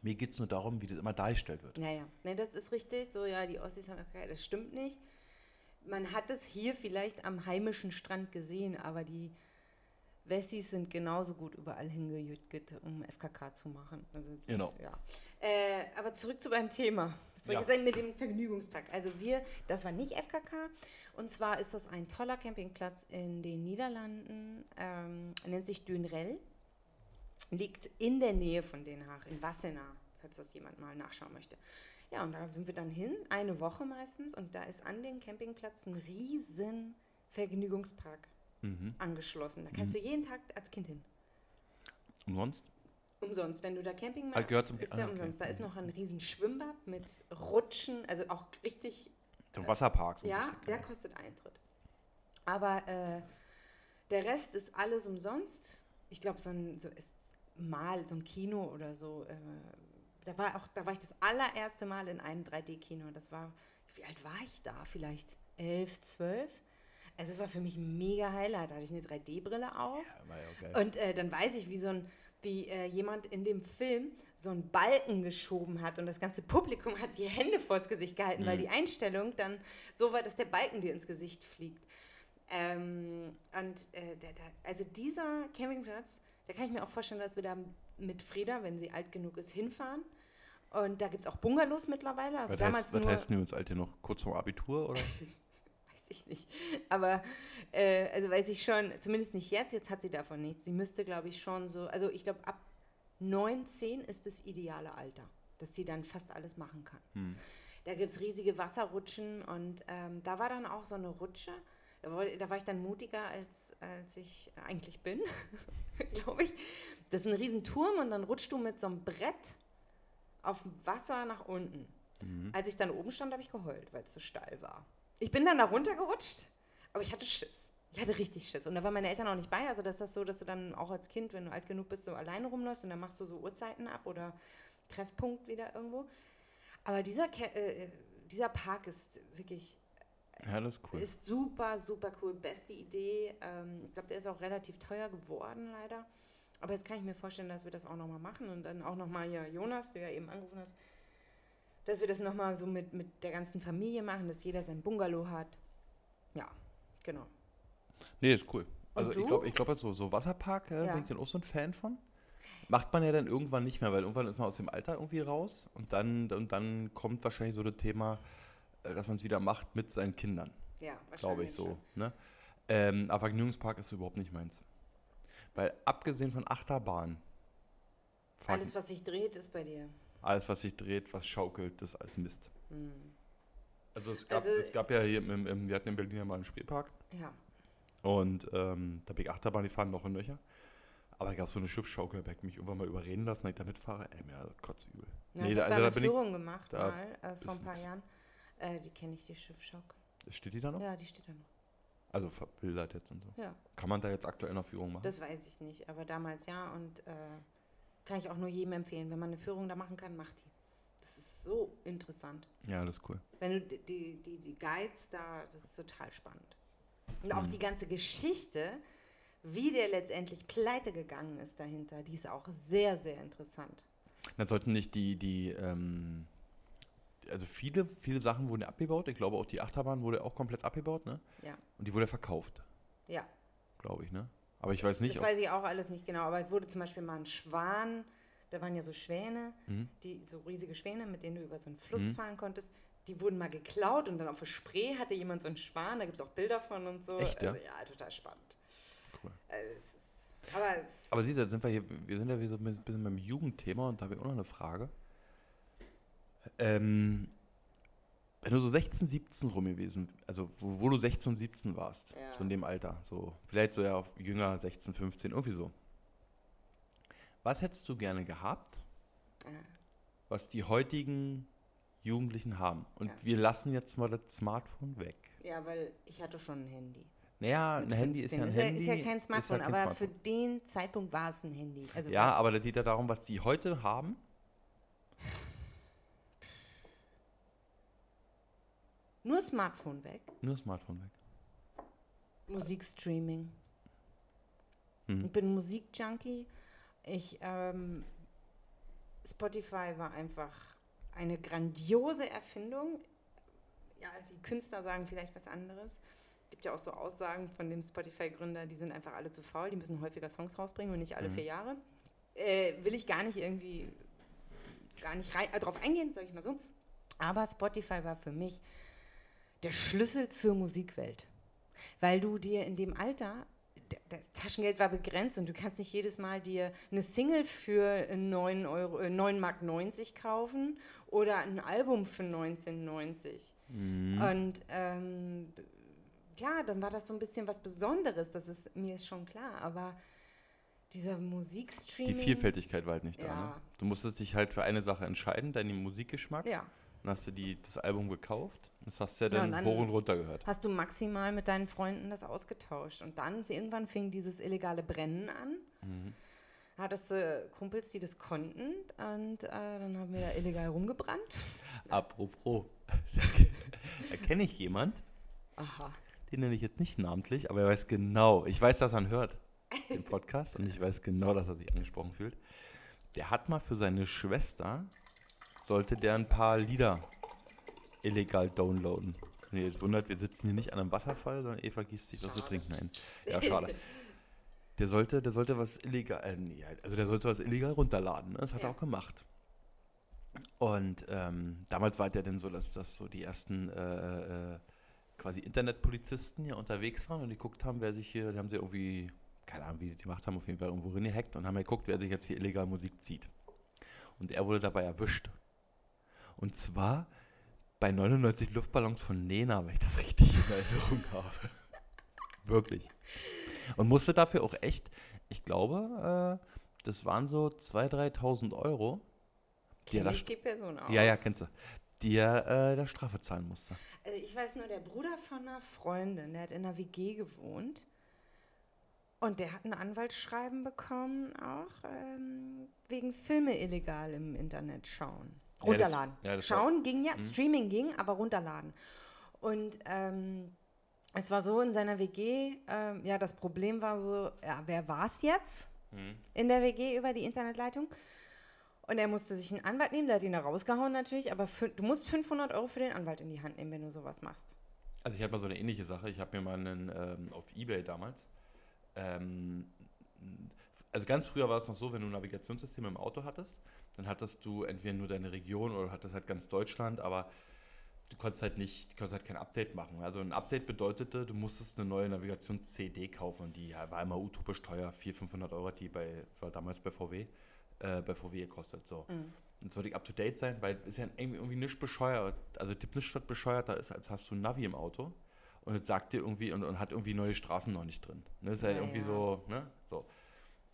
[SPEAKER 1] Mir geht es nur darum, wie das immer dargestellt wird.
[SPEAKER 2] ja, ja. Nee, das ist richtig. So, ja, die Ossis haben FKK, das stimmt nicht. Man hat es hier vielleicht am heimischen Strand gesehen, aber die Wessis sind genauso gut überall hingejüttet, um FKK zu machen. Also,
[SPEAKER 1] Genau.
[SPEAKER 2] Ja. Äh, aber zurück zu meinem Thema. Das wollte
[SPEAKER 1] Ja.
[SPEAKER 2] ich sagen mit dem Vergnügungspark. Also wir, das war nicht FKK. Und zwar ist das ein toller Campingplatz in den Niederlanden, ähm, nennt sich Dönrell. Liegt in der Nähe von Den Haag, in Wassenaar, falls das jemand mal nachschauen möchte. Ja, und da sind wir dann hin, eine Woche meistens. Und da ist an den Campingplatz ein riesen Vergnügungspark
[SPEAKER 1] Mhm.
[SPEAKER 2] angeschlossen. Da kannst du jeden Tag als Kind hin.
[SPEAKER 1] Und sonst?
[SPEAKER 2] Umsonst. Wenn du da Camping
[SPEAKER 1] Ah,
[SPEAKER 2] machst,
[SPEAKER 1] gehört zum-
[SPEAKER 2] ist
[SPEAKER 1] ah,
[SPEAKER 2] der
[SPEAKER 1] okay.
[SPEAKER 2] umsonst. Da ist noch ein riesen Schwimmbad mit Rutschen, also auch richtig,
[SPEAKER 1] Zum Wasserpark. So
[SPEAKER 2] ja, der kostet Eintritt. Aber äh, der Rest ist alles umsonst. Ich glaube, so ein so ist mal so ein Kino oder so. Äh, da war auch, da war ich das allererste Mal in einem 3D-Kino. Das war, wie alt war ich da? Vielleicht elf, zwölf. Also es war für mich ein mega Highlight. Da hatte ich eine 3D-Brille auf.
[SPEAKER 1] Ja, war ja auch geil.
[SPEAKER 2] Und äh, dann weiß ich, wie so ein, wie äh, jemand in dem Film so einen Balken geschoben hat und das ganze Publikum hat die Hände vors Gesicht gehalten, weil die Einstellung dann so war, dass der Balken dir ins Gesicht fliegt. Ähm, und äh, der, der, also dieser Campingplatz, da kann ich mir auch vorstellen, dass wir da mit Frieda, wenn sie alt genug ist, hinfahren. Und da gibt es auch Bungalows mittlerweile. Also
[SPEAKER 1] was
[SPEAKER 2] damals
[SPEAKER 1] heißt, was heißt denn uns Alte noch? Kurz vorm Abitur, oder? <laughs>
[SPEAKER 2] weiß ich nicht. Aber äh, also weiß ich schon, zumindest nicht jetzt, jetzt hat sie davon nichts. Sie müsste, glaube ich, schon so, also ich glaube, ab 19 ist das ideale Alter, dass sie dann fast alles machen kann.
[SPEAKER 1] Hm.
[SPEAKER 2] Da gibt es riesige Wasserrutschen und ähm, da war dann auch so eine Rutsche. Da war, da war ich dann mutiger, als, als ich eigentlich bin, <laughs> glaube ich. Das ist ein Riesenturm und dann rutschst du mit so einem Brett auf dem Wasser nach unten.
[SPEAKER 1] Mhm.
[SPEAKER 2] Als ich dann oben stand, habe ich geheult, weil es so steil war. Ich bin dann da runtergerutscht, aber ich hatte Schiss. Ich hatte richtig Schiss. Und da waren meine Eltern auch nicht bei. Also das ist das so, dass du dann auch als Kind, wenn du alt genug bist, so alleine rumläufst und dann machst du so Uhrzeiten ab oder Treffpunkt wieder irgendwo. Aber dieser, Ke äh, dieser Park ist wirklich
[SPEAKER 1] Ja, das ist cool.
[SPEAKER 2] ist super, super cool. Beste Idee. Ähm, ich glaube, der ist auch relativ teuer geworden, leider. Aber jetzt kann ich mir vorstellen, dass wir das auch nochmal machen und dann auch nochmal hier, Jonas, du ja eben angerufen hast, dass wir das nochmal so mit, mit der ganzen Familie machen, dass jeder sein Bungalow hat. Ja, genau.
[SPEAKER 1] Nee, ist cool.
[SPEAKER 2] Und
[SPEAKER 1] Also
[SPEAKER 2] du?
[SPEAKER 1] ich glaube, ich glaub, so, so Wasserpark, äh,
[SPEAKER 2] Ja.
[SPEAKER 1] bin ich dann auch so ein Fan von. Macht man ja dann irgendwann nicht mehr, weil irgendwann ist man aus dem Alter irgendwie raus und dann, und dann kommt wahrscheinlich so das Thema, äh, dass man es wieder macht mit seinen Kindern,
[SPEAKER 2] Ja, wahrscheinlich.
[SPEAKER 1] glaube ich so. Ne? Ähm, aber Vergnügungspark ist überhaupt nicht meins. Weil abgesehen von Achterbahn,
[SPEAKER 2] Alles, was sich dreht, ist bei dir.
[SPEAKER 1] Alles, was sich dreht, was schaukelt, das ist alles Mist.
[SPEAKER 2] Hm.
[SPEAKER 1] Also es gab,
[SPEAKER 2] Also-
[SPEAKER 1] es gab ja hier, im, im, wir hatten in Berlin ja mal einen Spielpark
[SPEAKER 2] Ja.
[SPEAKER 1] und ähm, da bin ich Achterbahn gefahren, noch und nöcher. Aber da gab es so eine Schiffsschaukel, da ich mich irgendwann mal überreden lassen, dass ich da mitfahre. Ey, mir kotzübel.
[SPEAKER 2] Ja,
[SPEAKER 1] Nee,
[SPEAKER 2] ich
[SPEAKER 1] da- also da
[SPEAKER 2] eine
[SPEAKER 1] bin ich-
[SPEAKER 2] Führung gemacht
[SPEAKER 1] da
[SPEAKER 2] mal äh, vor ein paar
[SPEAKER 1] nix.
[SPEAKER 2] Jahren. Äh, die kenne ich, die Schiffschaukel.
[SPEAKER 1] Steht die da noch?
[SPEAKER 2] Ja, die steht da noch.
[SPEAKER 1] Also verwildert jetzt und so.
[SPEAKER 2] Ja,
[SPEAKER 1] Kann man da jetzt aktuell noch Führung machen?
[SPEAKER 2] das weiß ich nicht, aber damals ja und äh, kann ich auch nur jedem empfehlen. Wenn man eine Führung da machen kann, macht die. Das ist so interessant.
[SPEAKER 1] ja, das ist cool.
[SPEAKER 2] Wenn du die, die, die, Guides da, das ist total spannend. Und auch
[SPEAKER 1] Mhm.
[SPEAKER 2] die ganze Geschichte, wie der letztendlich pleite gegangen ist dahinter, die ist auch sehr, sehr interessant.
[SPEAKER 1] Dann sollten nicht die, die, ähm, also viele, viele Sachen wurden abgebaut. Ich glaube auch die Achterbahn wurde auch komplett abgebaut, ne?
[SPEAKER 2] Ja.
[SPEAKER 1] Und die wurde verkauft,
[SPEAKER 2] Ja,
[SPEAKER 1] glaube ich, ne? Aber ich weiß nicht,
[SPEAKER 2] das weiß ich auch alles nicht genau, aber es wurde zum Beispiel mal ein Schwan, da waren ja so Schwäne,
[SPEAKER 1] Mhm.
[SPEAKER 2] die, so riesige Schwäne, mit denen du über so einen Fluss
[SPEAKER 1] Mhm.
[SPEAKER 2] fahren konntest. Die wurden mal geklaut und dann auf der Spree hatte jemand so einen Schwan, da gibt es auch Bilder von und so.
[SPEAKER 1] Echt, ja?
[SPEAKER 2] Also, ja, total spannend.
[SPEAKER 1] Cool.
[SPEAKER 2] Also, ist, aber
[SPEAKER 1] Aber siehst du, jetzt sind wir hier, wir sind ja wieder so ein bisschen beim Jugendthema und da habe ich auch noch eine Frage. Ähm, wenn du so 16, 17 rum gewesen, also wo, wo du 16, 17 warst,
[SPEAKER 2] Ja.
[SPEAKER 1] so in dem Alter, so vielleicht so ja auf jünger, 16, 15, irgendwie so. Was hättest du gerne gehabt,
[SPEAKER 2] äh,
[SPEAKER 1] was die heutigen Jugendlichen haben? Und
[SPEAKER 2] Ja.
[SPEAKER 1] wir lassen jetzt mal das Smartphone weg.
[SPEAKER 2] ja, weil ich hatte schon ein Handy.
[SPEAKER 1] Naja, ein Handy ist ja ein
[SPEAKER 2] 15.
[SPEAKER 1] Handy.
[SPEAKER 2] Ist ja kein Smartphone,
[SPEAKER 1] kein
[SPEAKER 2] aber
[SPEAKER 1] Smartphone.
[SPEAKER 2] für den Zeitpunkt war es ein Handy. Also
[SPEAKER 1] Ja, aber das geht ja darum, was die heute haben.
[SPEAKER 2] Nur Smartphone weg.
[SPEAKER 1] Nur Smartphone weg.
[SPEAKER 2] Musikstreaming.
[SPEAKER 1] Mhm.
[SPEAKER 2] Ich bin Musikjunkie. Ich, ähm, Spotify war einfach eine grandiose Erfindung. Ja, die Künstler sagen vielleicht was anderes. Gibt ja auch so Aussagen von dem Spotify-Gründer, die sind einfach alle zu faul, die müssen häufiger Songs rausbringen und nicht alle
[SPEAKER 1] Mhm.
[SPEAKER 2] vier Jahre. Äh, will ich gar nicht irgendwie gar nicht rein, äh, drauf eingehen, sage ich mal so. Aber Spotify war für mich der Schlüssel zur Musikwelt. Weil du dir in dem Alter, das Taschengeld war begrenzt und du kannst nicht jedes Mal dir eine Single für 9, Euro, äh, 9 Mark 90 kaufen oder ein Album für 1990.
[SPEAKER 1] Mhm.
[SPEAKER 2] Und ähm, klar, dann war das so ein bisschen was Besonderes, das ist mir ist schon klar, aber dieser
[SPEAKER 1] Die
[SPEAKER 2] Musikstreaming.
[SPEAKER 1] Vielfältigkeit war halt nicht da.
[SPEAKER 2] Ja.
[SPEAKER 1] Ne? Du musstest dich halt für eine Sache entscheiden, deinen Musikgeschmack.
[SPEAKER 2] Ja.
[SPEAKER 1] Dann hast du die, das Album gekauft. Das hast du ja
[SPEAKER 2] Ja,
[SPEAKER 1] dann,
[SPEAKER 2] und dann-
[SPEAKER 1] hoch und runter gehört.
[SPEAKER 2] Hast du maximal mit deinen Freunden das ausgetauscht. Und dann irgendwann fing dieses illegale Brennen an.
[SPEAKER 1] Mhm.
[SPEAKER 2] Hattest du Kumpels, die das konnten. Und äh, dann haben wir da illegal rumgebrannt. <laughs>
[SPEAKER 1] Apropos, <laughs> da kenne ich jemand,
[SPEAKER 2] Aha.
[SPEAKER 1] den nenne ich jetzt nicht namentlich, aber er weiß genau, ich weiß, dass er ihn hört, den Podcast, und ich weiß genau, dass er sich angesprochen fühlt. Der hat mal für seine Schwester, sollte der ein paar Lieder illegal downloaden. Nee, jetzt wundert, wir sitzen hier nicht an einem Wasserfall, sondern Eva gießt sich was zu trinken ein. Ja, schade. Der sollte, der sollte was illegal, äh, nee, also der sollte was illegal runterladen. Ne? Das hat
[SPEAKER 2] Ja.
[SPEAKER 1] er auch gemacht. Und ähm, damals war es ja dann so, dass das so die ersten äh, äh, quasi Internetpolizisten ja unterwegs waren und die geguckt haben, wer sich hier, die haben sie irgendwie, keine Ahnung, wie die die gemacht haben, auf jeden Fall irgendwo reingehackt und haben ja geguckt, wer sich jetzt hier illegal Musik zieht. Und er wurde dabei erwischt. Und zwar bei 99 Luftballons von Nena, wenn ich das richtig in Erinnerung habe. <laughs> Wirklich. Und musste dafür auch echt, ich glaube, äh, das waren so 2.000, 3.000 Euro, die er
[SPEAKER 2] die Person auch.
[SPEAKER 1] ja, ja, kennst du, die er äh, da Strafe zahlen musste.
[SPEAKER 2] Also ich weiß nur, der Bruder von einer Freundin, der hat in einer WG gewohnt. Und der hat ein Anwaltsschreiben bekommen, auch ähm, wegen Filme illegal im Internet schauen.
[SPEAKER 1] Ja, das-
[SPEAKER 2] Runterladen.
[SPEAKER 1] ja, das war-
[SPEAKER 2] schauen ging ja,
[SPEAKER 1] Mhm.
[SPEAKER 2] Streaming ging, aber runterladen. Und ähm, es war so in seiner WG, ähm, ja, das Problem war so, ja, wer war es jetzt? in der WG über die Internetleitung. Und er musste sich einen Anwalt nehmen, der hat ihn da rausgehauen natürlich, aber du musst 500 Euro für den Anwalt in die Hand nehmen, wenn du sowas machst.
[SPEAKER 1] Also ich hatte mal so eine ähnliche Sache. Ich habe mir mal einen ähm, auf Ebay damals. Ähm, also ganz früher war es noch so, wenn du ein Navigationssystem im Auto hattest, dann hattest du entweder nur deine Region oder hattest halt ganz Deutschland, aber du konntest halt nicht, du konntest halt kein Update machen. Also ein Update bedeutete, du musstest eine neue Navigations-CD kaufen und die war immer utopisch teuer, 400, 500 Euro, die bei, war damals bei VW, äh, bei VW gekostet. So.
[SPEAKER 2] Mhm.
[SPEAKER 1] Und sollte ich up to date sein, weil es ist ja irgendwie, irgendwie nicht bescheuert. Also Tipp nicht was bescheuerter ist, als hast du ein Navi im Auto und es sagt dir irgendwie und, und hat irgendwie neue Straßen noch nicht drin. Ne, ist halt
[SPEAKER 2] Ja,
[SPEAKER 1] irgendwie
[SPEAKER 2] ja.
[SPEAKER 1] so, ne? So.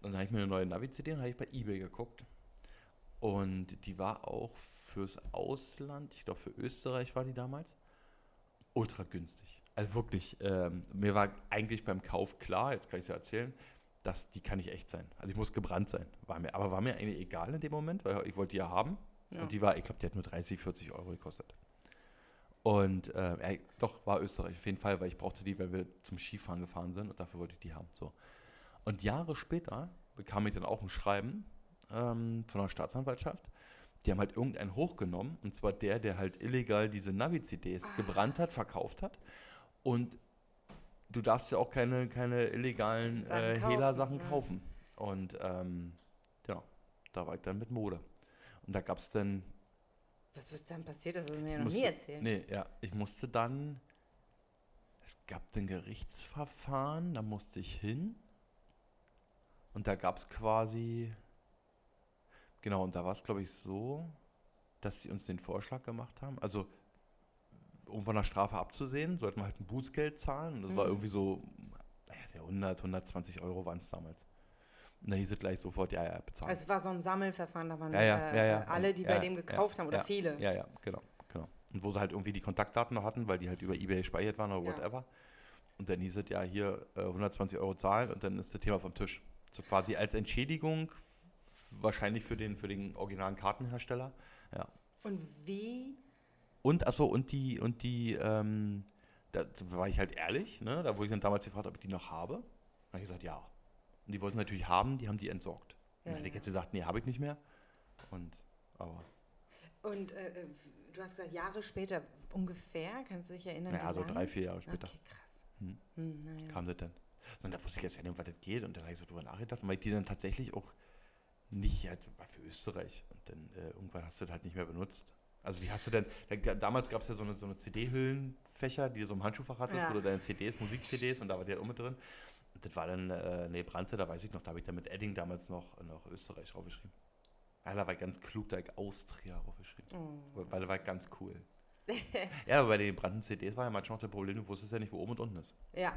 [SPEAKER 1] Und dann habe ich mir eine neue Navi-CD und habe ich bei Ebay geguckt. Und die war auch fürs Ausland, ich glaube für Österreich war die damals, ultra günstig. Also wirklich, ähm, mir war eigentlich beim Kauf klar, jetzt kann ich es ja erzählen, dass die kann nicht echt sein. Also ich muss gebrannt sein. War mir, aber war mir eigentlich egal in dem Moment, weil ich wollte die ja haben.
[SPEAKER 2] Ja.
[SPEAKER 1] Und die war, ich glaube, die hat nur 30, 40 Euro gekostet. Und äh, doch, war Österreich auf jeden Fall, weil ich brauchte die, weil wir zum Skifahren gefahren sind und dafür wollte ich die haben. So. Und Jahre später bekam ich dann auch ein Schreiben ähm, von der Staatsanwaltschaft. Die haben halt irgendeinen hochgenommen, und zwar der, der halt illegal diese Navi-CDs gebrannt hat, verkauft hat. Und du darfst ja auch keine, keine illegalen äh,
[SPEAKER 2] kaufen,
[SPEAKER 1] Hehler-Sachen
[SPEAKER 2] ja.
[SPEAKER 1] kaufen. Und ähm, ja, da war ich dann mit Mode. Und da gab es dann
[SPEAKER 2] Was ist dann passiert? Das hast du mir ja noch
[SPEAKER 1] musste,
[SPEAKER 2] nie erzählt.
[SPEAKER 1] Nee, ja, ich musste dann, es gab ein Gerichtsverfahren, da musste ich hin. Und da gab es quasi, genau, und da war es, glaube ich, so, dass sie uns den Vorschlag gemacht haben. Also, um von der Strafe abzusehen, sollten wir halt ein Bußgeld zahlen. Und das war
[SPEAKER 2] Mhm.
[SPEAKER 1] irgendwie so, naja, ist ja 100, 120 Euro waren es damals. Und da hieß es gleich sofort, ja, ja, bezahlen.
[SPEAKER 2] Also es war so ein Sammelverfahren, da waren
[SPEAKER 1] Ja, ja,
[SPEAKER 2] äh,
[SPEAKER 1] ja, ja.
[SPEAKER 2] alle, die bei dem gekauft haben oder viele.
[SPEAKER 1] Ja, ja, genau, genau. Und wo sie halt irgendwie die Kontaktdaten noch hatten, weil die halt über Ebay gespeichert waren oder whatever. Und dann hieß es ja hier äh, 120 Euro zahlen und dann ist das Thema vom Tisch. So quasi als Entschädigung, wahrscheinlich für den, für den originalen Kartenhersteller. Ja.
[SPEAKER 2] Und wie?
[SPEAKER 1] Und, achso, und die, und die, ähm, da war ich halt ehrlich, ne? Da wurde ich dann damals gefragt, ob ich die noch habe. Da habe ich gesagt, ja. Und die wollten natürlich haben, die haben die entsorgt.
[SPEAKER 2] Ja,
[SPEAKER 1] dann hätte ich
[SPEAKER 2] ja.
[SPEAKER 1] jetzt gesagt, nee, habe ich nicht mehr. Und, aber.
[SPEAKER 2] Und äh, äh, du hast gesagt, Jahre später ungefähr, kannst du dich erinnern?
[SPEAKER 1] Ja, so
[SPEAKER 2] lange?
[SPEAKER 1] drei, vier Jahre später
[SPEAKER 2] Okay, krass.
[SPEAKER 1] Hm.
[SPEAKER 2] Hm, naja.
[SPEAKER 1] kam das dann. Und da wusste ich jetzt ja nicht, was das geht. Und dann habe ich so drüber nachgedacht, weil ich die dann tatsächlich auch nicht, halt, war für Österreich. Und dann äh, irgendwann hast du das halt nicht mehr benutzt. Also wie hast du denn, da, damals gab es ja so eine, so eine CD-Hüllenfächer, die du so im Handschuhfach hattest,
[SPEAKER 2] Ja.
[SPEAKER 1] wo du deine CDs, Musik-CDs und da war die halt auch mit drin. Und das war dann, äh, nee, Brannte, da weiß ich noch, da habe ich dann mit Edding damals noch, noch Österreich draufgeschrieben. Ja, da war ganz klug, da habe ich Austria draufgeschrieben.
[SPEAKER 2] Oh.
[SPEAKER 1] Weil da war ganz cool. <laughs> ja, aber bei den brannten CDs war ja manchmal noch das Problem, du wusstest ja nicht, wo oben und unten ist.
[SPEAKER 2] Ja.